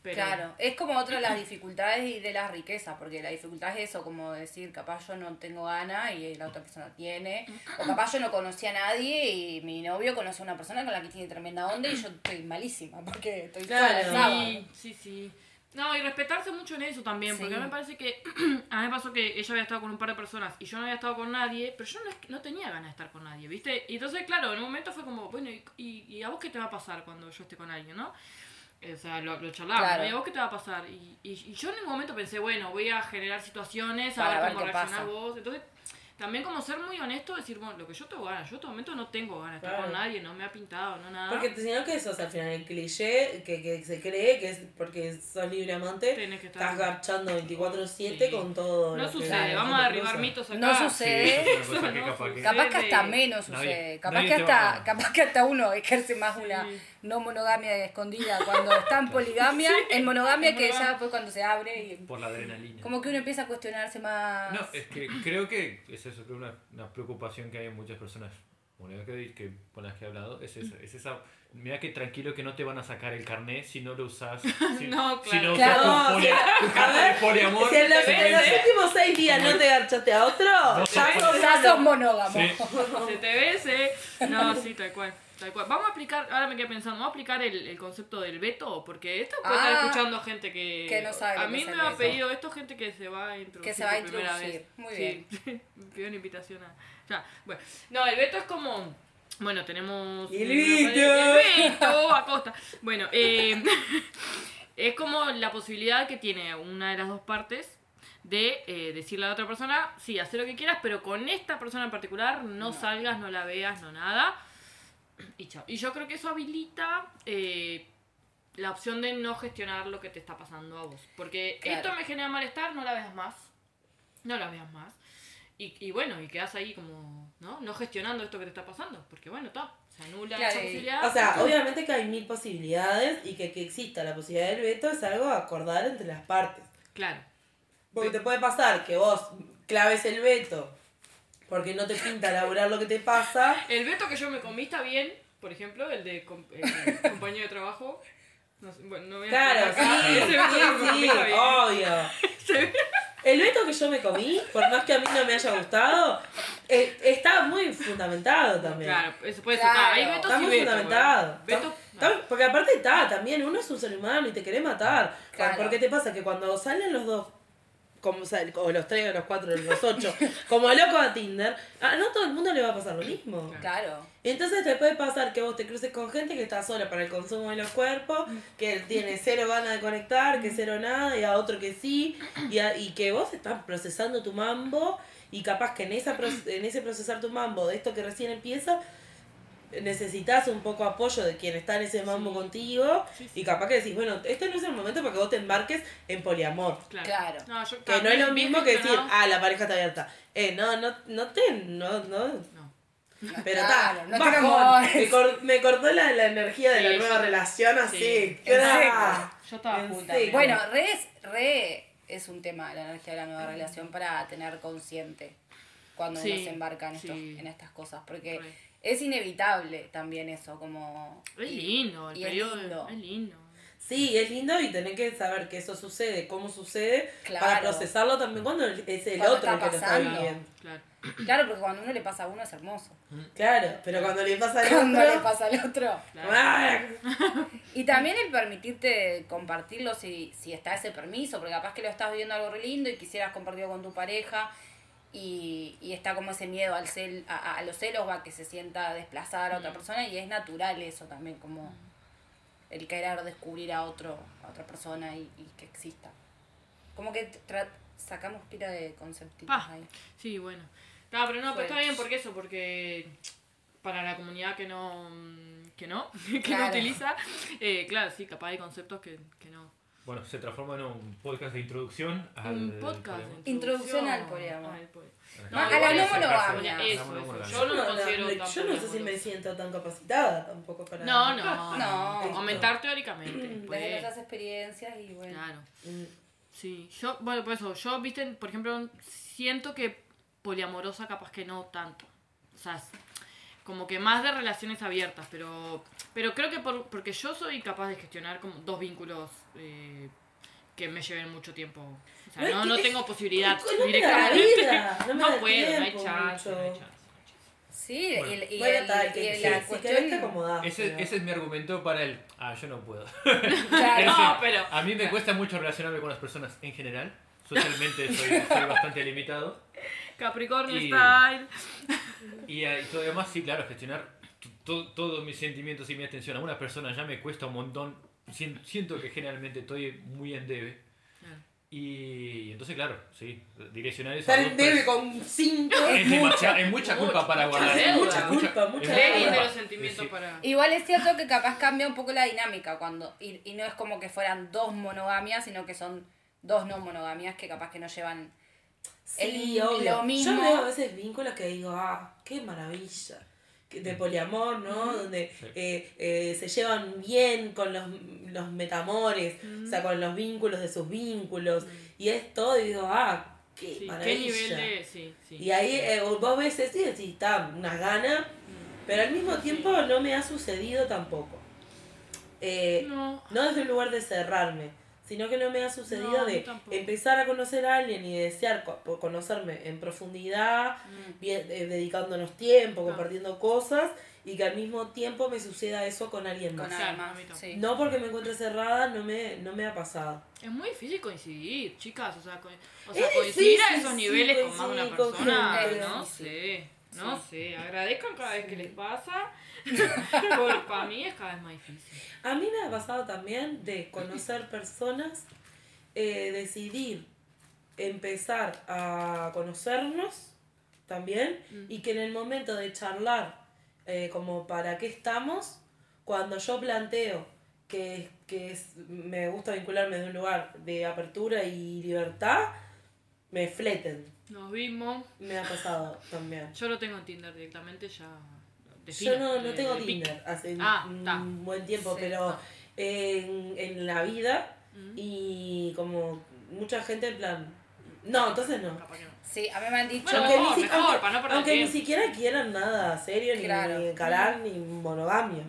Pero, Claro, es como otra de las dificultades y de las riquezas, porque la dificultad es eso, como decir, capaz yo no tengo ganas y la otra persona tiene, o capaz yo no conocí a nadie y mi novio conoce a una persona con la que tiene tremenda onda y yo estoy malísima, porque estoy Claro. sola. Sí, sí, sí. No, y respetarse mucho en eso también, porque Sí. a mí me parece que a mí me pasó que ella había estado con un par de personas y yo no había estado con nadie, pero yo no, no tenía ganas de estar con nadie, ¿viste? Y entonces, claro, en un momento fue como, bueno, ¿y, y, y a vos qué te va a pasar cuando yo esté con alguien, no? O sea, lo, lo Claro. ¿no? ¿y a vos qué te va a pasar? Y, y, y yo en un momento pensé, bueno, voy a generar situaciones, a Para ver cómo reaccionás vos. Entonces, también como ser muy honesto, decir, bueno, lo que yo tengo ganas, yo en este momento no tengo ganas de estar con nadie, no me ha pintado, no nada. Porque si no, que sea, al final el cliché que, que se cree que es porque sos libre amante, Tenés que estar- estás garchando 24-7 Sí. con todo. No lo que- sucede, vamos a derribar cruza. mitos acá. No Sí, sucede. es una cosa que No capaz que- sucede. Capaz que hasta menos Nadie- sucede. Capaz nadie que te hasta, capaz que hasta uno ejerce más una. No monogamia escondida cuando está en poligamia, en monogamia en que monogamia. ya después cuando se abre y Por la adrenalina. como que uno empieza a cuestionarse más. No, es que creo que es eso, creo una, una preocupación que hay en muchas personas que, que con las que he hablado, es esa, es esa mira que tranquilo que no te van a sacar el carnet si no lo usas, si No, si claro. tu, poli- No, tu carta de poliamor. Si en los, últimos seis días no te garchaste a otro, No ya sos monógamo. Sí. Se te ve ese. No, sí, tal cual. Tal cual. Vamos a aplicar, ahora me quedé pensando, vamos a aplicar el, el concepto del veto, porque esto puede Ah, estar escuchando gente que. que no sabe A mí me ha pedido esto gente que se va a introducir. Que se va a por primera introducir. vez. Muy Sí. me pidió una invitación a. Ya, bueno. No, el veto es como. Bueno, tenemos. El veto. El veto, Acosta. Bueno, eh, es como la posibilidad que tiene una de las dos partes de eh, decirle a la otra persona, sí, haz lo que quieras, pero con esta persona en particular no, salgas, no la veas, no nada. Y chao. Y yo creo que eso habilita eh, la opción de no gestionar lo que te está pasando a vos. Porque Claro. esto me genera malestar, no la veas más. No la veas más. Y, y bueno, y quedas ahí como, ¿no? No gestionando esto que te está pasando. Porque bueno, está. Se anula Claro, esa posibilidad. O sea, obviamente que hay mil posibilidades y que, que exista la posibilidad del veto es algo a acordar entre las partes. Claro. Porque te puede pasar que vos claves el veto porque no te pinta elaborar lo que te pasa. El veto que yo me comí está bien. Por ejemplo, el de com- el compañero de trabajo. No sé, bueno, no voy a Claro, sí, sí, sí, obvio. El veto que yo me comí, por más que a mí no me haya gustado, eh, está muy fundamentado también. Claro, eso puede Claro. ser. Hay vetos Está muy fundamentado. Veto, porque aparte está, también uno es un ser humano y te querés matar. Claro. Porque te pasa que cuando salen los dos, como, o, sea, o los tres, o los cuatro, o los ocho, como loco a Tinder, a no todo el mundo le va a pasar lo mismo. Claro. Entonces te puede pasar que vos te cruces con gente que está sola para el consumo de los cuerpos, que tiene cero ganas de conectar, que cero nada, y a otro que sí, y, a- y que vos estás procesando tu mambo, y capaz que en, esa, pro- en ese procesar tu mambo de esto que recién empieza, necesitas un poco apoyo de quien está en ese mambo Sí. contigo, Sí, sí. y capaz que decís, bueno, este no es el momento para que vos te embarques en poliamor. Claro. Claro. No, yo- Que claro, no es lo mismo que decir, ah, la pareja está abierta. Eh, no, no, no te, no, no, No. pero Claro, está, no te bajón. Me, cor- me cortó la, la energía de Sí, la nueva sí. relación así. Sí. ¡cra! Yo estaba también. Bueno, re es, re es un tema la energía de la nueva relación para tener consciente cuando uno se embarca en, estos- sí. en estas cosas. Porque Re. Es inevitable también eso, como... Es y- lindo, el y es periodo lindo. es lindo. Sí, es lindo y tener que saber que eso sucede, cómo sucede, Claro. para procesarlo también cuando es el Cuando otro el que lo está viviendo. Claro. Claro, porque cuando uno le pasa a uno es hermoso. Claro, pero cuando le pasa al Cuando otro... le pasa al otro. claro. ¡ah! Y también el permitirte compartirlo si, si está ese permiso, porque capaz que lo estás viviendo algo re lindo y quisieras compartirlo con tu pareja y, y está como ese miedo al cel, a, a- los celos o a que se sienta desplazada a otra persona y es natural eso también, como el querer descubrir a otro a otra persona y, y que exista. Como que tra- sacamos pila de conceptitos Pa. ahí. Sí, bueno. No, pero no, pero está bien porque eso, porque para la comunidad que no que no, que Claro. no utiliza, eh, claro, sí, capaz hay conceptos que, que no. Bueno, se transforma en un podcast de introducción al Un podcast. de Introducción al poliamor. al poli- No, a la no monogamia. Yo no No, lo la- considero yo no sé si me siento tan capacitada tampoco para. No, no. No. Comentar teóricamente. Desde pues. nuestras experiencias y bueno. Claro. Sí, yo, bueno, por eso, yo, viste, por ejemplo, siento que poliamorosa capaz que no tanto. O sea, como que más de relaciones abiertas, pero pero creo que por, porque yo soy capaz de gestionar como dos vínculos eh, que me lleven mucho tiempo. O sea, No, no, no tengo posibilidad no me da directamente. vida, no me No puedo, no hay chance, no hay mucho. chance. Sí, Bueno. y, el- y Bueno, el- está, y la si- cuestión... querés te acomodás. Ese, pero- ese es mi argumento para el. Ah, yo no puedo. Claro. Es No, pero- A mí me cuesta mucho relacionarme con las personas en general. Socialmente soy, soy bastante limitado. Capricornio Y- style. Y, eh, y todavía más, sí, claro, gestionar todos mis sentimientos y mi atención a una persona ya me cuesta un montón. Sien- Siento que generalmente estoy muy en debe. Claro. Y entonces, claro, sí, direccionar eso. Estar en debe con cinco. Es, demasiado, es mucha culpa Mucha- para mucha guardar. deuda. Mucha culpa, mucha de culpa. los sentimientos Sí. para. Igual es cierto que capaz cambia un poco la dinámica cuando y, y no es como que fueran dos monogamias, sino que son dos no monogamias que capaz que no llevan Sí, el- obvio. lo mismo. Yo veo a veces vínculos que digo, ah, qué maravilla. Que- De poliamor, ¿no? Donde Sí. eh, eh, se llevan bien con los, los metamores, o sea, con los vínculos de sus vínculos. Y es todo, y digo, ah, qué Sí, maravilla. ¿Qué nivel de.? Sí, sí. Y ahí eh, vos ves y decís, está, unas ganas, pero al mismo tiempo no me ha sucedido tampoco. Eh, No. no desde un lugar de cerrarme, sino que no me ha sucedido No, de empezar a conocer a alguien y desear conocerme en profundidad, Mm. bien- eh, dedicándonos tiempo, compartiendo cosas y que al mismo tiempo me suceda eso con alguien con más. Claro, alma. a mí tampoco. Sí. No porque me encuentre cerrada, no me, no me ha pasado. Es muy difícil coincidir, chicas. O sea, co- o sea coincidir a esos sí, niveles con más de una con persona. No Sí. sé. No Sí. sé. Agradezcan cada vez que les pasa. para mí es cada vez más difícil. A mí me ha pasado también de conocer personas, eh, decidir empezar a conocernos también y que en el momento de charlar eh, como para qué estamos, cuando yo planteo que, que es- me gusta vincularme de un lugar de apertura y libertad, me fleten. Nos vimos. Me ha pasado también. Yo lo tengo en Tinder directamente ya. Yo no, no de- tengo de pic. Tinder hace Ah, un ta. buen tiempo, Sí, pero en, en la vida Mm. y como mucha gente en plan, no, entonces no. No. Sí, a mí me han dicho... Bueno, Aunque, ni, mejor, si- mejor, aunque- para no perder aunque ni siquiera quieran nada serio, ni, Claro. ni encarar, ni monogamia.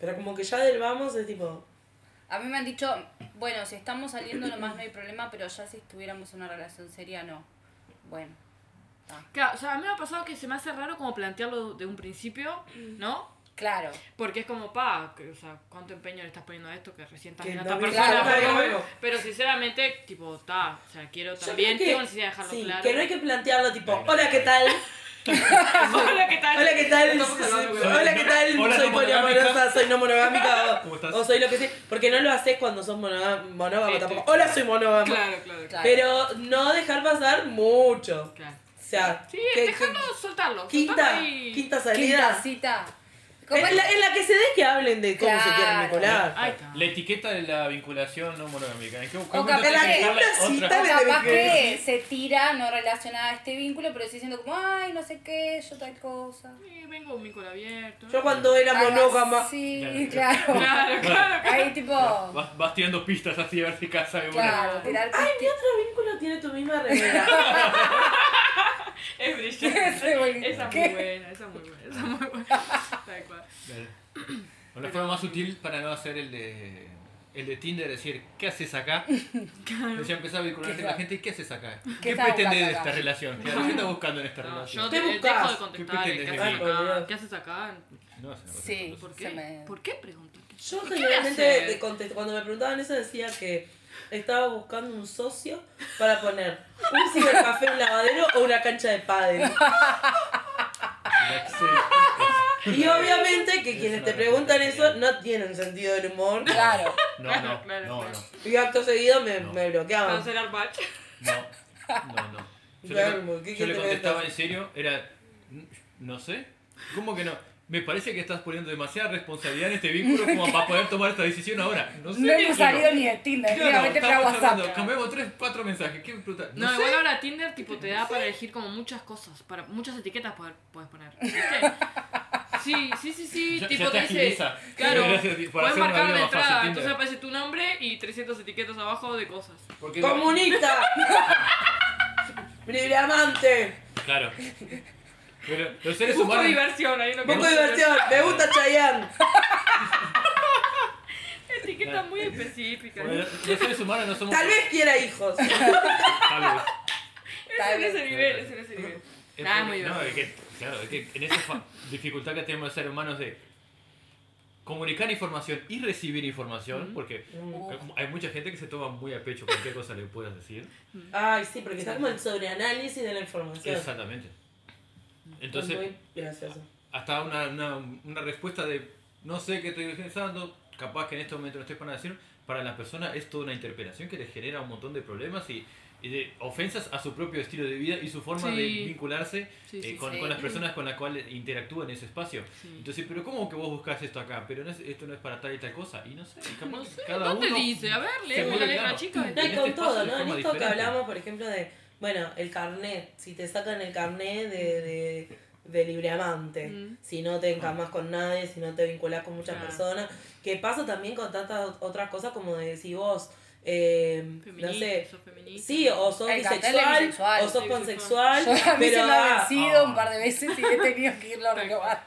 Pero como que ya del vamos es tipo, A mí me han dicho, bueno, si estamos saliendo nomás no hay problema, pero ya si estuviéramos en una relación seria, no. Bueno. Claro, o sea, a mí me ha pasado que se me hace raro como plantearlo de un principio, ¿no? Claro. Porque es como, pa, que, o sea, ¿cuánto empeño le estás poniendo a esto que recién estás viendo a no esta persona? claro, pero, claro. pero sinceramente, tipo, está, o sea, quiero también, que, tengo necesidad de dejarlo sí, claro. que no hay que plantearlo tipo, hola, ¿qué tal? Hola, ¿qué tal? Hola, ¿qué tal? Hola, ¿qué tal? Hola, soy ¿no poliamorosa, monogámica? soy no monogámica ¿Cómo o, estás? o soy lo que sea. Porque no lo haces cuando sos monógamo Este. tampoco. Hola, soy monógamo. Claro, claro, claro. Pero no dejar pasar mucho. claro. O sea, Sí, que- dejarlo, soltarlo. quinta, soltarlo y- quinta Quinta salida. cita. ¿Cómo En la, en la que se dé que hablen de cómo se quieren Claro. vincular. Ahí está. La etiqueta de la vinculación no monogámica. ¿En qué, qué O capaz tenés que- dejarla una cita otra? de- Capaz que- que se tira no relacionada a este vínculo, pero sí diciendo como, ay, no sé qué, yo tal cosa. Sí, vengo un vínculo abierto. Yo cuando era monógama. Sí, Claro. claro. Claro, claro. Ahí tipo, Vas, vas tirando pistas así a ver si casa de una. claro, tirar Ay, mi otro vínculo tiene tu misma remera. Brillante. Esa es ¿Qué? muy buena, esa es muy buena, esa es muy buena. Tal cual. Claro. Forma más útil para no hacer el de, el de Tinder, decir, ¿qué haces acá? Decía, empezar a vincularte ¿Qué con la gente, ¿qué haces acá? qué ¿Qué, pretendes de esta relación? Claro, ¿Qué estás buscando en esta No, relación? yo ¿Qué te, buscas? dejo de ¿Qué contestar. ¿Qué, pretendes haces acá? ¿Qué haces acá? No, Sí. ¿Por qué? me- ¿Por qué preguntas? Yo ¿Qué generalmente cuando me preguntaban eso decía que estaba buscando un socio para poner un cibercafé, un lavadero o una cancha de pádel. Y obviamente que Es quienes te preguntan eso no tienen sentido del humor. claro. No, no, claro, no, claro. no, Y acto seguido me, No. me bloqueaban. Cancelar batch. no, no, no. Yo, Claro, le, ¿qué yo le quieres contestaba en serio, era, no sé, ¿cómo que no? Me parece que estás poniendo demasiada responsabilidad en este vínculo como para poder tomar esta decisión ahora. No sé No hemos salido ni de Tinder, Claro, mira, metete a estamos WhatsApp. cambiamos tres, cuatro mensajes. ¿Qué brutal? No, No, sé. igual ahora Tinder tipo te da para elegir como muchas cosas, para muchas etiquetas poder- puedes poner. ¿viste? Sí, sí, sí, sí, Ya- tipo ya te te dice, agiliza. claro, Gracias, para puedes marcar la fácil entrada, entonces aparece tu nombre y 300 etiquetas abajo de cosas. ¡Comunista! ¡Libre amante! Claro. Pero los seres Busco humanos. diversión, ahí no Poco de diversión, me gusta Chayanne. Etiquetas muy específicas. Bueno, los seres humanos no somos. Tal vez quiera hijos. Tal vez. Es en ese nivel, es en ese nivel. Es Nada, porque- muy no, divertido. es que, claro, es que en esa dificultad que tenemos los seres humanos de comunicar información y recibir información, porque hay mucha gente que se toma muy a pecho cualquier cosa le puedas decir. Ay, sí, porque está como el sobreanálisis de la información. Exactamente. Entonces, hasta una, una, una respuesta de no sé qué estoy pensando, capaz que en este momento no estoy para decir, para la persona es toda una interpelación que le genera un montón de problemas y, y de ofensas a su propio estilo de vida y su forma de Sí. vincularse Sí, eh, sí, con, sí. con las personas con las cuales interactúa en ese espacio. Sí. Entonces, pero ¿cómo que vos buscas esto acá? Pero no es- esto no es para tal y tal cosa. Y no sé, capaz No que sé, cada te uno dice, a ver, léeme la letra y este con espacio todo, de ¿no? En esto que diferente. hablamos, por ejemplo, de, bueno, el carnet, si te sacan el carnet de, de, de libre amante, Mm. si no te encamás con nadie, si no te vinculás con muchas Claro. personas, que pasa también con tantas otras cosas como de si vos, eh, no sé, sos feminista. sí, o sos bisexual, bisexual, o sos pansexual, Yo a mí se pero... me ha ah, vencido ah. un par de veces y he tenido que irlo a renovar.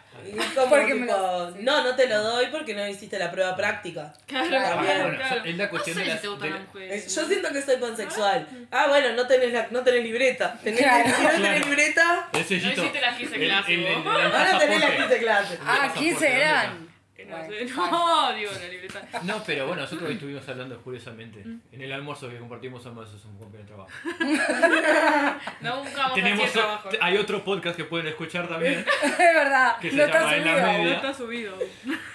Como Porque me tipo, lo- sí. no, no te lo doy porque no hiciste la prueba práctica. Claro, Claro. Ah, También. bueno, claro. es la cuestión no sé de si las- gustan de- las mujeres. Yo siento que soy pansexual. Ah, bueno, no tenés, la, no tenés libreta. Tenés, Claro. Si no tenés libreta, No hiciste las 15 el- clases, ahora tenés la pasaporte. 15 clases. Ah, pasaporte, 15 ¿dónde No, Bueno, sé, no, digo, la libreta. No, pero bueno, nosotros hoy estuvimos hablando curiosamente. En el almuerzo que compartimos somos esos un compañero de trabajo. No, nunca vamos a Tenemos, hacer trabajo. hay otro podcast que pueden escuchar también, es verdad, Que se no está llama En la subido. Media. No está subido.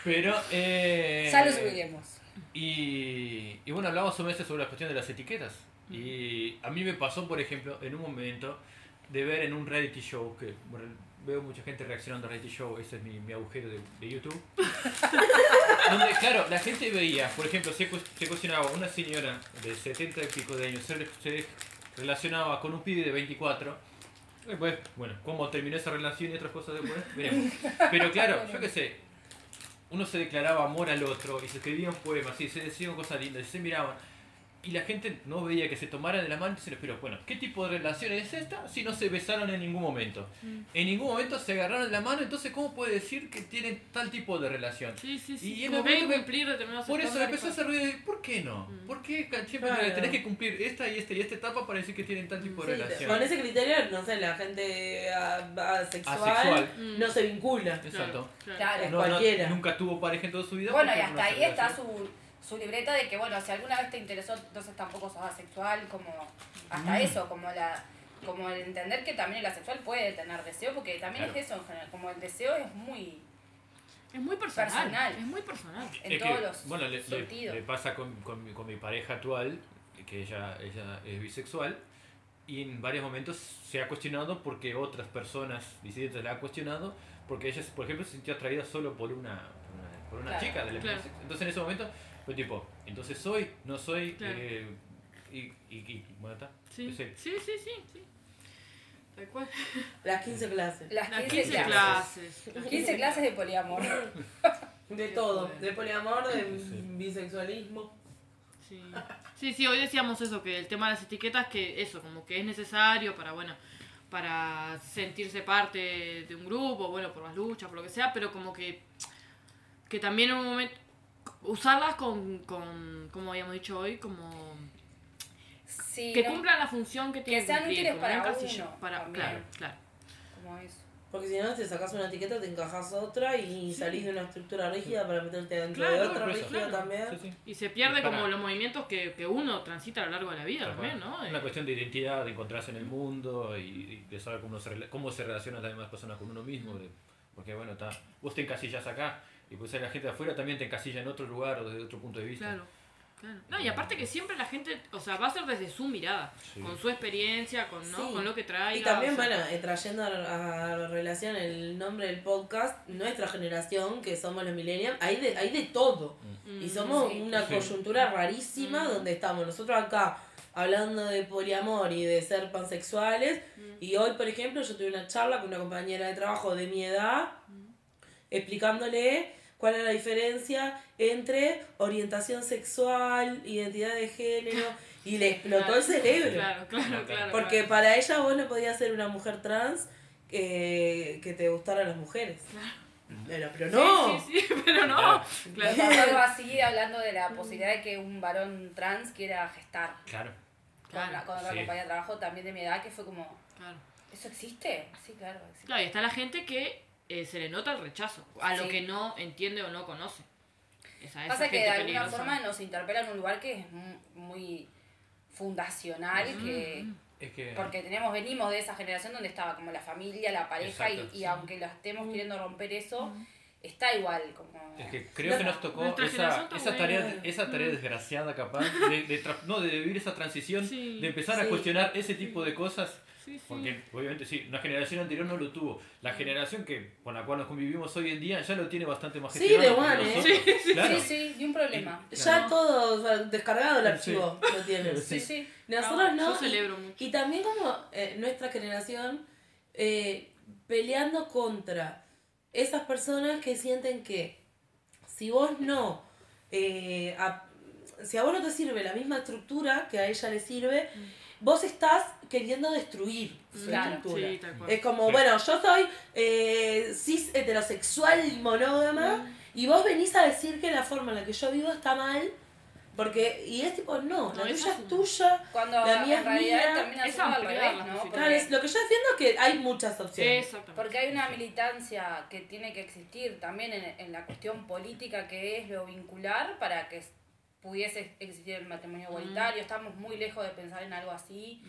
pero... Eh, Ya lo subiremos. Y, y bueno, hablamos sobre, sobre la cuestión de las etiquetas. Y a mí me pasó, por ejemplo, en un momento de ver en un reality show, que bueno, veo mucha gente reaccionando a reality show, ese es mi, mi agujero de, de YouTube. donde, claro, la gente veía, por ejemplo, se, se cuestionaba una señora de 70 y pico de años, se, se relacionaba con un pibe de 24. Después, bueno, cómo terminó esa relación y otras cosas después, veremos. Pero claro, yo qué sé, uno se declaraba amor al otro y se escribían poemas y se decían cosas lindas y se miraban. Y la gente no veía que se tomaran de la mano y se les pero bueno, ¿qué tipo de relación es esta si no se besaron en ningún momento? En ningún momento se agarraron de la mano, entonces ¿cómo puede decir que tienen tal tipo de relación? Sí, sí, sí. Y en momento- cumplir determinados Por eso empezó a hacer ruido de, ¿por qué no? ¿Por qué siempre Claro. tenés que cumplir esta y esta y esta etapa para decir que tienen tal tipo de Sí, relación? con ese criterio, no sé, la gente a- asexual, Asexual. Mm. no se vincula. Exacto. Claro. No, no, cualquiera. nunca tuvo pareja en toda su vida. Bueno, y hasta ahí está su, su libreta de que, bueno, si alguna vez te interesó, entonces tampoco sos asexual, como hasta Mm. eso, como la como el entender que también el asexual puede tener deseo, porque también Claro. es eso en general, como el deseo es muy Es muy personal. Personal. Es muy personal. en Es todos que, los bueno, le, le- sentidos. le pasa con, con, mi, con mi pareja actual, que ella, ella es bisexual, y en varios momentos se ha cuestionado porque otras personas disidentes la han cuestionado, porque ella, por ejemplo, se sintió atraída solo por una, por una, por una Claro, chica del mismo claro. Entonces en ese momento fue tipo, entonces soy, no soy, Claro. eh, y, y, y bueno, está. Sí, sí, sí, sí, sí. Tal cual. Las 15 clases. las Las 15, 15 clases. clases. Las 15 clases de poliamor. De todo. De poliamor, de Sí. bisexualismo. Sí. sí, sí, hoy decíamos eso, que el tema de las etiquetas, que eso, como que es necesario para, bueno, para sentirse parte de un grupo, bueno, por las luchas, por lo que sea, pero como que, que también en un momento, usarlas con, con como habíamos dicho hoy, como Sí, que no, cumplan la función que tienen sean útiles para un casillo, uno para, también. claro, claro. como eso. Porque si no, te sacas una etiqueta, te encajas otra y salís de una estructura rígida para meterte dentro Claro, de otra eso. rígida Claro. también. Sí, sí. Y se pierde Y para- como los movimientos que, que uno transita a lo largo de la vida también. ¿no? Es una cuestión de identidad, de encontrarse en el mundo y, y de saber cómo se, rela- cómo se relacionan las demás personas con uno mismo. de- porque bueno, está, vos te encasillas acá y pues la gente de afuera también te encasilla en otro lugar o desde otro punto de vista. Claro. Claro. No, y aparte que siempre la gente, o sea, va a ser desde su mirada, Sí. con su experiencia, con, ¿no? Sí. con lo que traiga. Y también, o sea, bueno, eh, trayendo a, a relación el nombre del podcast, nuestra generación, que somos los millennials, hay de, hay de todo. Y somos sí. una Sí. coyuntura rarísima donde estamos nosotros acá hablando de poliamor y de ser pansexuales. Y hoy, por ejemplo, yo tuve una charla con una compañera de trabajo de mi edad explicándole cuál es la diferencia entre orientación sexual, identidad de género, y le explotó el cerebro. Claro, claro, claro. Porque para ella vos no podías ser una mujer trans que, que te gustaran las mujeres. Pero, pero claro. no. Sí, sí, sí, pero no. Claro. Claro. Algo así hablando de la posibilidad de que un varón trans quiera gestar. Claro. Con, la, Claro, con otra sí. compañía de trabajo también de mi edad que fue como, Claro. ¿eso existe? Sí, claro, existe. Claro, y está la gente que eh, se le nota el rechazo a lo Sí. que no entiende o no conoce. Esa, esa Pasa que de alguna peligrosa. forma nos interpela en un lugar que es mu- muy fundacional, que Es que. porque tenemos venimos de esa generación donde estaba como la familia, la pareja Exacto, y, y sí. aunque lo estemos queriendo romper eso, está igual como... Es que creo que nos tocó esa, tarea, esa tarea desgraciada capaz de, de tra- no, de vivir esa transición, Sí. de empezar a cuestionar ese tipo de cosas. Sí, sí. Porque obviamente sí, una generación anterior no lo tuvo. La generación que con la cual nos convivimos hoy en día ya lo tiene bastante más Sí, de que one, ¿eh? nosotros. Claro. Sí, sí, de un problema. Ya todo o sea, descargado el Sí. archivo lo tienes. Sí, sí. Nosotros no. Yo celebro mucho. Y también como eh, nuestra generación eh, peleando contra esas personas que sienten que si vos no, eh, a- si a vos no te sirve la misma estructura que a ella le sirve, vos estás queriendo destruir su Claro, estructura. Sí. Es como, Sí. bueno, yo soy eh, cis heterosexual y monógama y vos venís a decir que la forma en la que yo vivo está mal. Porque, y es tipo, no, No, la tuya es tuya, Cuando la mía en es realidad mía. termina Es siendo al revés, ¿no? posibilidades. Claro, es- lo que yo defiendo es que hay muchas opciones. Porque hay una militancia que tiene que existir también en, en la cuestión política que es lo vincular para que pudiese existir el matrimonio igualitario. Estamos muy lejos de pensar en algo así,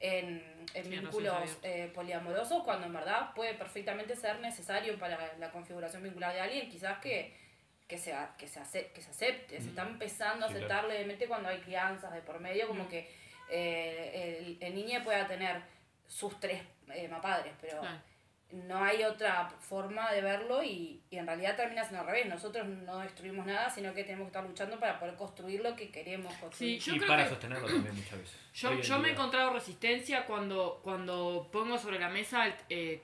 en, en Sí, vínculos eh, poliamorosos, cuando en verdad puede perfectamente ser necesario para la configuración vincular de alguien, quizás que, que, se, a- que, se, ace- que se acepte. Se está empezando a Sí, aceptar levemente cuando hay crianzas de por medio, como que eh, el, el niño pueda tener sus tres eh, mapadres, pero Claro. No hay otra forma de verlo y, y en realidad termina siendo al revés. Nosotros no destruimos nada, sino que tenemos que estar luchando para poder construir lo que queremos construir. Sí, yo y creo para que- sostenerlo también muchas veces. Yo, yo me he encontrado resistencia cuando, cuando pongo sobre la mesa eh,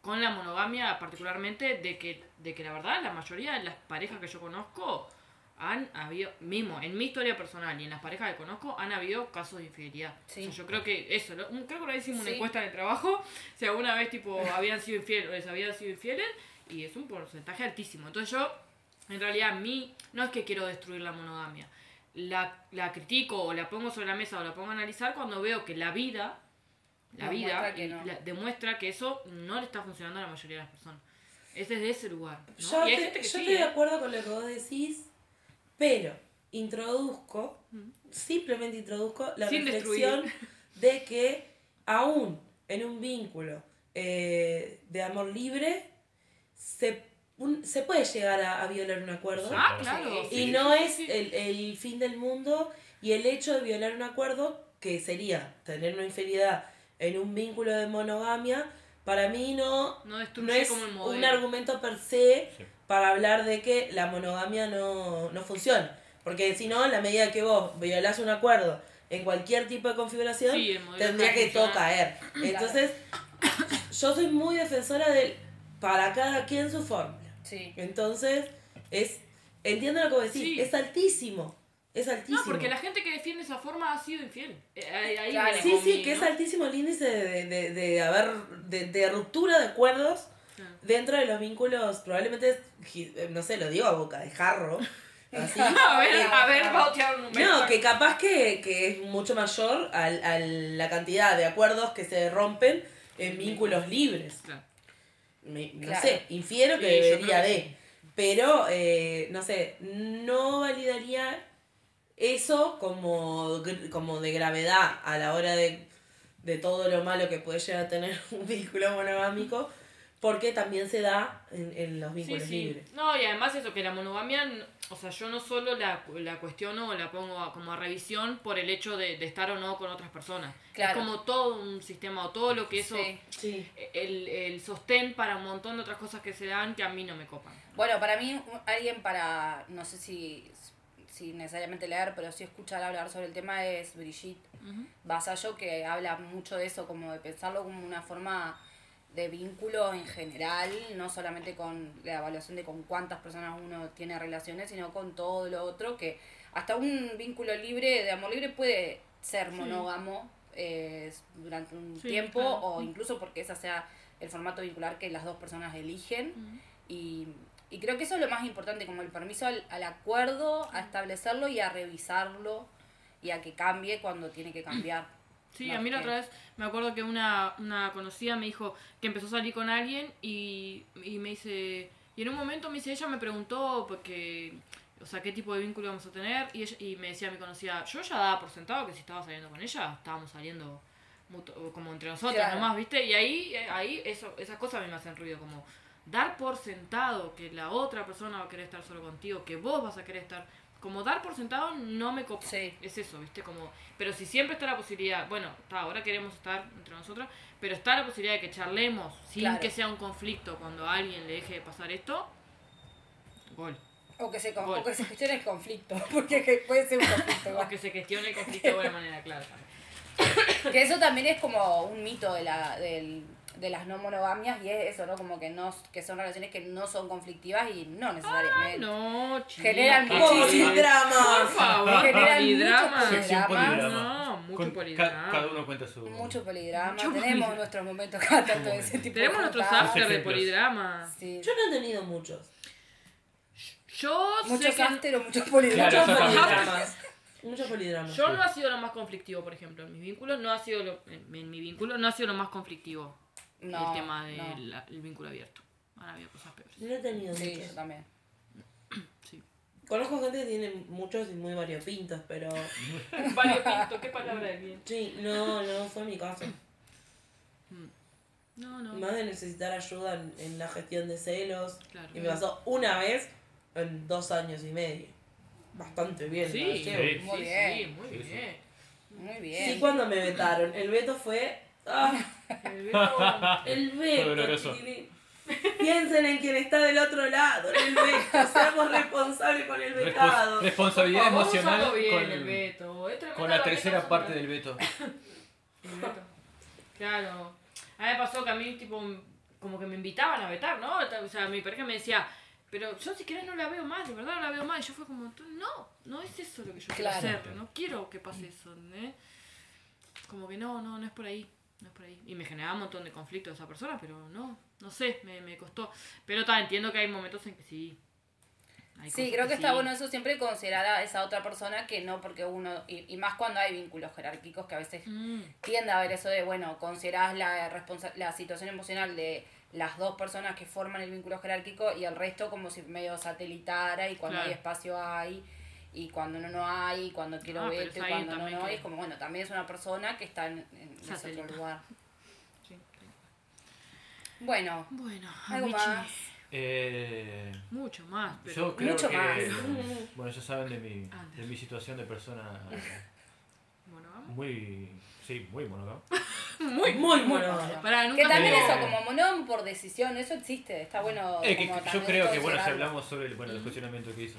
con la monogamia particularmente de que, de que la verdad la mayoría de las parejas que yo conozco han habido, mismo en mi historia personal y en las parejas que conozco, han habido casos de infidelidad. Sí. O sea, yo creo que eso, lo- creo que una vez hicimos una Sí. encuesta en el trabajo, si alguna vez tipo habían sido infieles o les habían sido infieles, y es un porcentaje altísimo. Entonces yo, en realidad, a mí no es que quiero destruir la monogamia. La, la critico o la pongo sobre la mesa o la pongo a analizar cuando veo que la vida, la Demuestra vida, que no. la- demuestra que eso no le está funcionando a la mayoría de las personas. Es desde ese lugar. ¿no? Yo, y hay te- gente que yo sí, estoy de ¿eh? acuerdo con lo que vos decís, pero introduzco, simplemente introduzco la Sin reflexión de que aún en un vínculo eh, de amor libre se, un- se puede llegar a, a violar un acuerdo. Ah, claro. Y sí, no sí, es sí. el, el fin del mundo y el hecho de violar un acuerdo, que sería tener una infidelidad en un vínculo de monogamia, para mí no, No es como el modelo. un argumento per se Sí. Para hablar de que la monogamia no, no funciona. Porque si no, en la medida que vos violás un acuerdo en cualquier tipo de configuración, Sí, tendría que todo caer. Entonces, yo soy muy defensora del para cada quien su fórmula. Sí. Entonces, es entiendo lo que vos decís, Sí. es altísimo. Es altísimo. No, porque la gente que defiende esa forma ha sido infiel. Eh, ahí- ahí Claro. viene Sí, sí, que es altísimo el índice de, de, de haber, de, de ruptura de acuerdos Claro. dentro de los vínculos, probablemente, eh, no sé, lo digo a boca de jarro, así. A ver, a ver, a tirar un número. No, que capaz que, que es mucho mayor al- a, la cantidad de acuerdos que se rompen en vínculos libres. Claro. Me- no Claro. sé, infiero que Sí, debería de. sí. Pero, eh, no sé, no validaría eso como, como de gravedad a la hora de, de todo lo malo que puede llegar a tener un vínculo monogámico. Porque también se da en, en los Sí, vínculos sí. libres. No, y además eso, que la monogamia, o sea, yo no solo la, la cuestiono o la pongo a- como a revisión por el hecho de, de estar o no con otras personas. Claro. Es como todo un sistema o todo lo que eso, Sí. Sí. el, el sostén para un montón de otras cosas que se dan que a mí no me copan. Bueno, para mí, alguien para, no sé si, si necesariamente leer, pero sí escuchar hablar sobre el tema es Brigitte Vasallo, que habla mucho de eso, como de pensarlo como una forma de vínculo en general, no solamente con la evaluación de con cuántas personas uno tiene relaciones, sino con todo lo otro, que hasta un vínculo libre, de amor libre, puede ser monógamo eh, durante un Sí, tiempo, claro. o incluso porque ese sea el formato vincular que las dos personas eligen. Y, y creo que eso es lo más importante, como el permiso al, al acuerdo, a establecerlo y a revisarlo y a que cambie cuando tiene que cambiar. Sí, a mí la que- otra vez me acuerdo que una, una conocida me dijo que empezó a salir con alguien y, y me dice, y en un momento me dice, ella me preguntó porque, o sea, qué tipo de vínculo vamos a tener y, ella- y me decía mi conocida, yo ya daba por sentado que si estaba saliendo con ella, estábamos saliendo mutu- como entre nosotros Claro. nomás, ¿viste? Y ahí, ahí eso, esas cosas a mí me hacen ruido, como dar por sentado que la otra persona va a querer estar solo contigo, que vos vas a querer estar... Como dar por sentado no me copa. Sí. Es eso, ¿viste? Como, pero si siempre está la posibilidad, bueno, está, ahora queremos estar entre nosotros, pero está la posibilidad de que charlemos sin Claro. que sea un conflicto cuando a alguien le deje de pasar esto, gol. O que se, con- Bueno. o que se gestione el conflicto, porque que puede ser un conflicto O que se gestione el conflicto de buena manera, claro. Que eso también es como un mito de, la, del, de las no monogamias y es eso, ¿no? Como que, no, que son relaciones que no son conflictivos y no necesariamente. No, chica. Generan Por mucho- polidrama. Por favor, Generan polidrama. mucho Sección polidrama. No, mucho Con- ca- polidrama. cada uno cuenta su. Mucho polidrama. Mucho Tenemos polidrama. nuestros momentos cada tanto de ese tipo Tenemos de nuestros juntadas. after de Ejemplos. polidrama. Sí. Yo no he tenido muchos. Yo Muchos sé que... after o muchos polidramas. Claro, Muchos polidramas. Muchos polidramas. Yo no ha sido lo más conflictivo, por ejemplo, en mis vínculos, no ha sido lo, en, en mi vínculo no ha sido lo más conflictivo No, el tema del no. el vínculo abierto. Ahora había cosas peores. No he tenido Sí, muchos. yo también. Sí. Conozco gente que tiene muchos y muy variopintos, pero Variopinto, ¿qué palabra es bien? sí, no, no fue mi caso. No, no. Más de necesitar ayuda en, en la gestión de celos. Claro. Y me pasó una vez en dos años y medio. Bastante bien. Sí, sí. Sí. Muy sí, bien. muy Sí, sí. bien. Muy Sí, bien. cuando me vetaron. El veto fue. ¡Ah! El veto- El Fue veto. doloroso. chiquilín. Piensen en quien está del otro lado, en el veto. Seamos responsables con el Respons- vetado. responsabilidad emocional bien con, el tremendo con la tercera parte del veto. El veto. Claro. A mí me pasó que a mí, tipo, como que me invitaban a vetar, ¿no? O sea, mi pareja me decía, pero yo si querés no la veo más, de verdad no la veo más. Y yo fue como, no, no es eso lo que yo Claro. quiero hacer, no quiero que pase eso, ¿eh? Como que no, no, no es por ahí, no es por ahí. Y me generaba un montón de conflicto esa persona, pero no, no sé, me, me costó. Pero ta, entiendo que hay momentos en que sí. Hay Sí, creo que está sí. bueno eso siempre considerar a esa otra persona que no porque uno, y, y más cuando hay vínculos jerárquicos que a veces Mm, tiende a haber eso de, bueno, considerás la, responsa- la situación emocional de las dos personas que forman el vínculo jerárquico y el resto como si medio satelitara y cuando Claro. hay espacio hay y cuando no no hay, cuando quiero Ah, verte, cuando no no hay, que- es como, bueno, también es una persona que está en, en ese otro lugar. sí. Bueno, Bueno, algo más. Eh, Mucho más, pero... yo creo Mucho que. más. Bueno, ya saben de mi, de mi situación de persona vamos. muy. Sí, muy monógama. Muy, muy nunca Que también Pero- eso, como monón por decisión, eso existe, está bueno. Eh, que yo creo que, bueno, si hablamos sobre el, bueno, el cuestionamiento que hizo,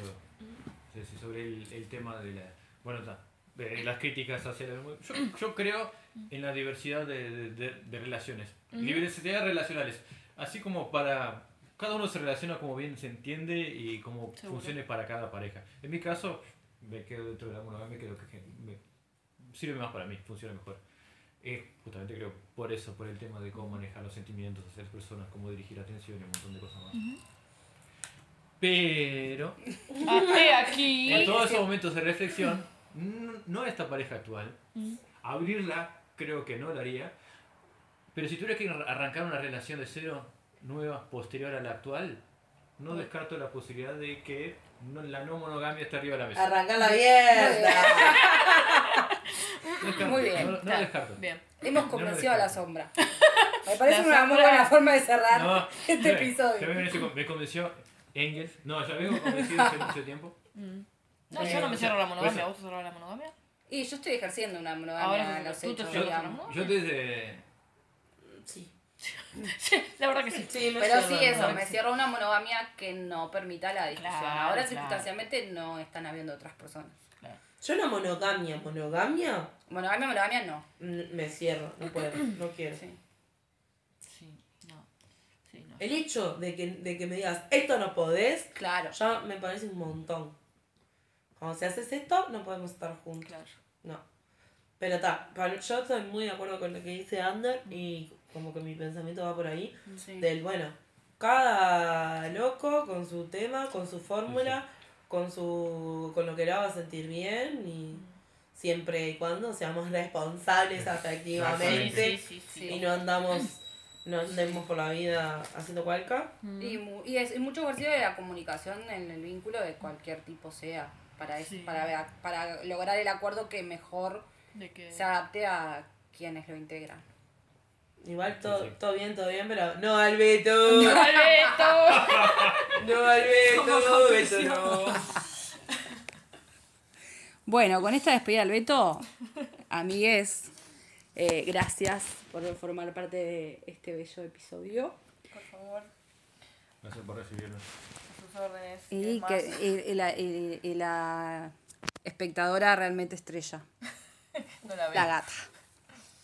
sí, sí, sobre el, el tema de la. Bueno, ta, de las críticas hacia la. Yo, yo creo en la diversidad de, de- de- de relaciones. Diversidad relacionales. Así como para. Cada uno se relaciona como bien se entiende y como Seguro. funcione para cada pareja. En mi caso, me quedo dentro de la monogamia, creo que me sirve más para mí, funciona mejor. Eh, justamente creo por eso, por el tema de cómo manejar los sentimientos hacia las personas, cómo dirigir atención y un montón de cosas más. Pero Hasta aquí. en todos esos momentos de reflexión, no, esta pareja actual, abrirla creo que no la haría, pero si tuviera que ar- arrancar una relación de cero nueva posterior a la actual, no descarto la posibilidad de que no- la no monogamia esté arriba de la mesa. Arrancar la abierta. Muy bien, no- no está. descarto. Bien. Hemos No, no convencido a la sombra. Me parece La una muy sombra- buena forma de cerrar No, este episodio. me convenció Engels. No, ya vengo convencido hace mucho tiempo. No, yo no me cierro la monogamia. ¿Vos te cerrás la monogamia? Y yo estoy ejerciendo una Ahora monogamia los tú te hechos, cierras digamos. Yo desde. Sí. Sí, la verdad que sí. Pero sí, eso, me cierro una monogamia que no permita la discusión. Claro, Ahora, claro. circunstancialmente, no están habiendo otras personas. Claro. Yo una monogamia, monogamia, Monogamia, monogamia, no. mm, me cierro, no puedo, no quiero. Sí. El hecho de que, de que me digas, esto no podés, Claro. ya me parece un montón. Como si haces esto, no podemos estar juntos. Claro. No. Pero está, yo estoy muy de acuerdo con lo que dice Ander y como que mi pensamiento va por ahí. Sí. Del, bueno, cada loco con su tema, con su fórmula, con su con lo que le haga sentir bien y siempre y cuando seamos responsables afectivamente Sí, sí, sí, Sí. y no andamos no andemos por la vida haciendo cualca. Y, mu- y es y mucho ejercicio de la comunicación en el vínculo de cualquier tipo sea. Para, es- Sí. para, para lograr el acuerdo que mejor De que... se adapte a quienes lo integran. Igual todo, Sí, todo bien, todo bien, pero no al Beto, ¡Alberto! no al Beto, Beto no. Bueno, con esta despedida al Beto, amigues, eh, gracias por formar parte de este bello episodio. Por favor, Gracias por recibirnos. a sus órdenes. Y, que, y- y la, y- y la espectadora realmente estrella, no la veo. la gata.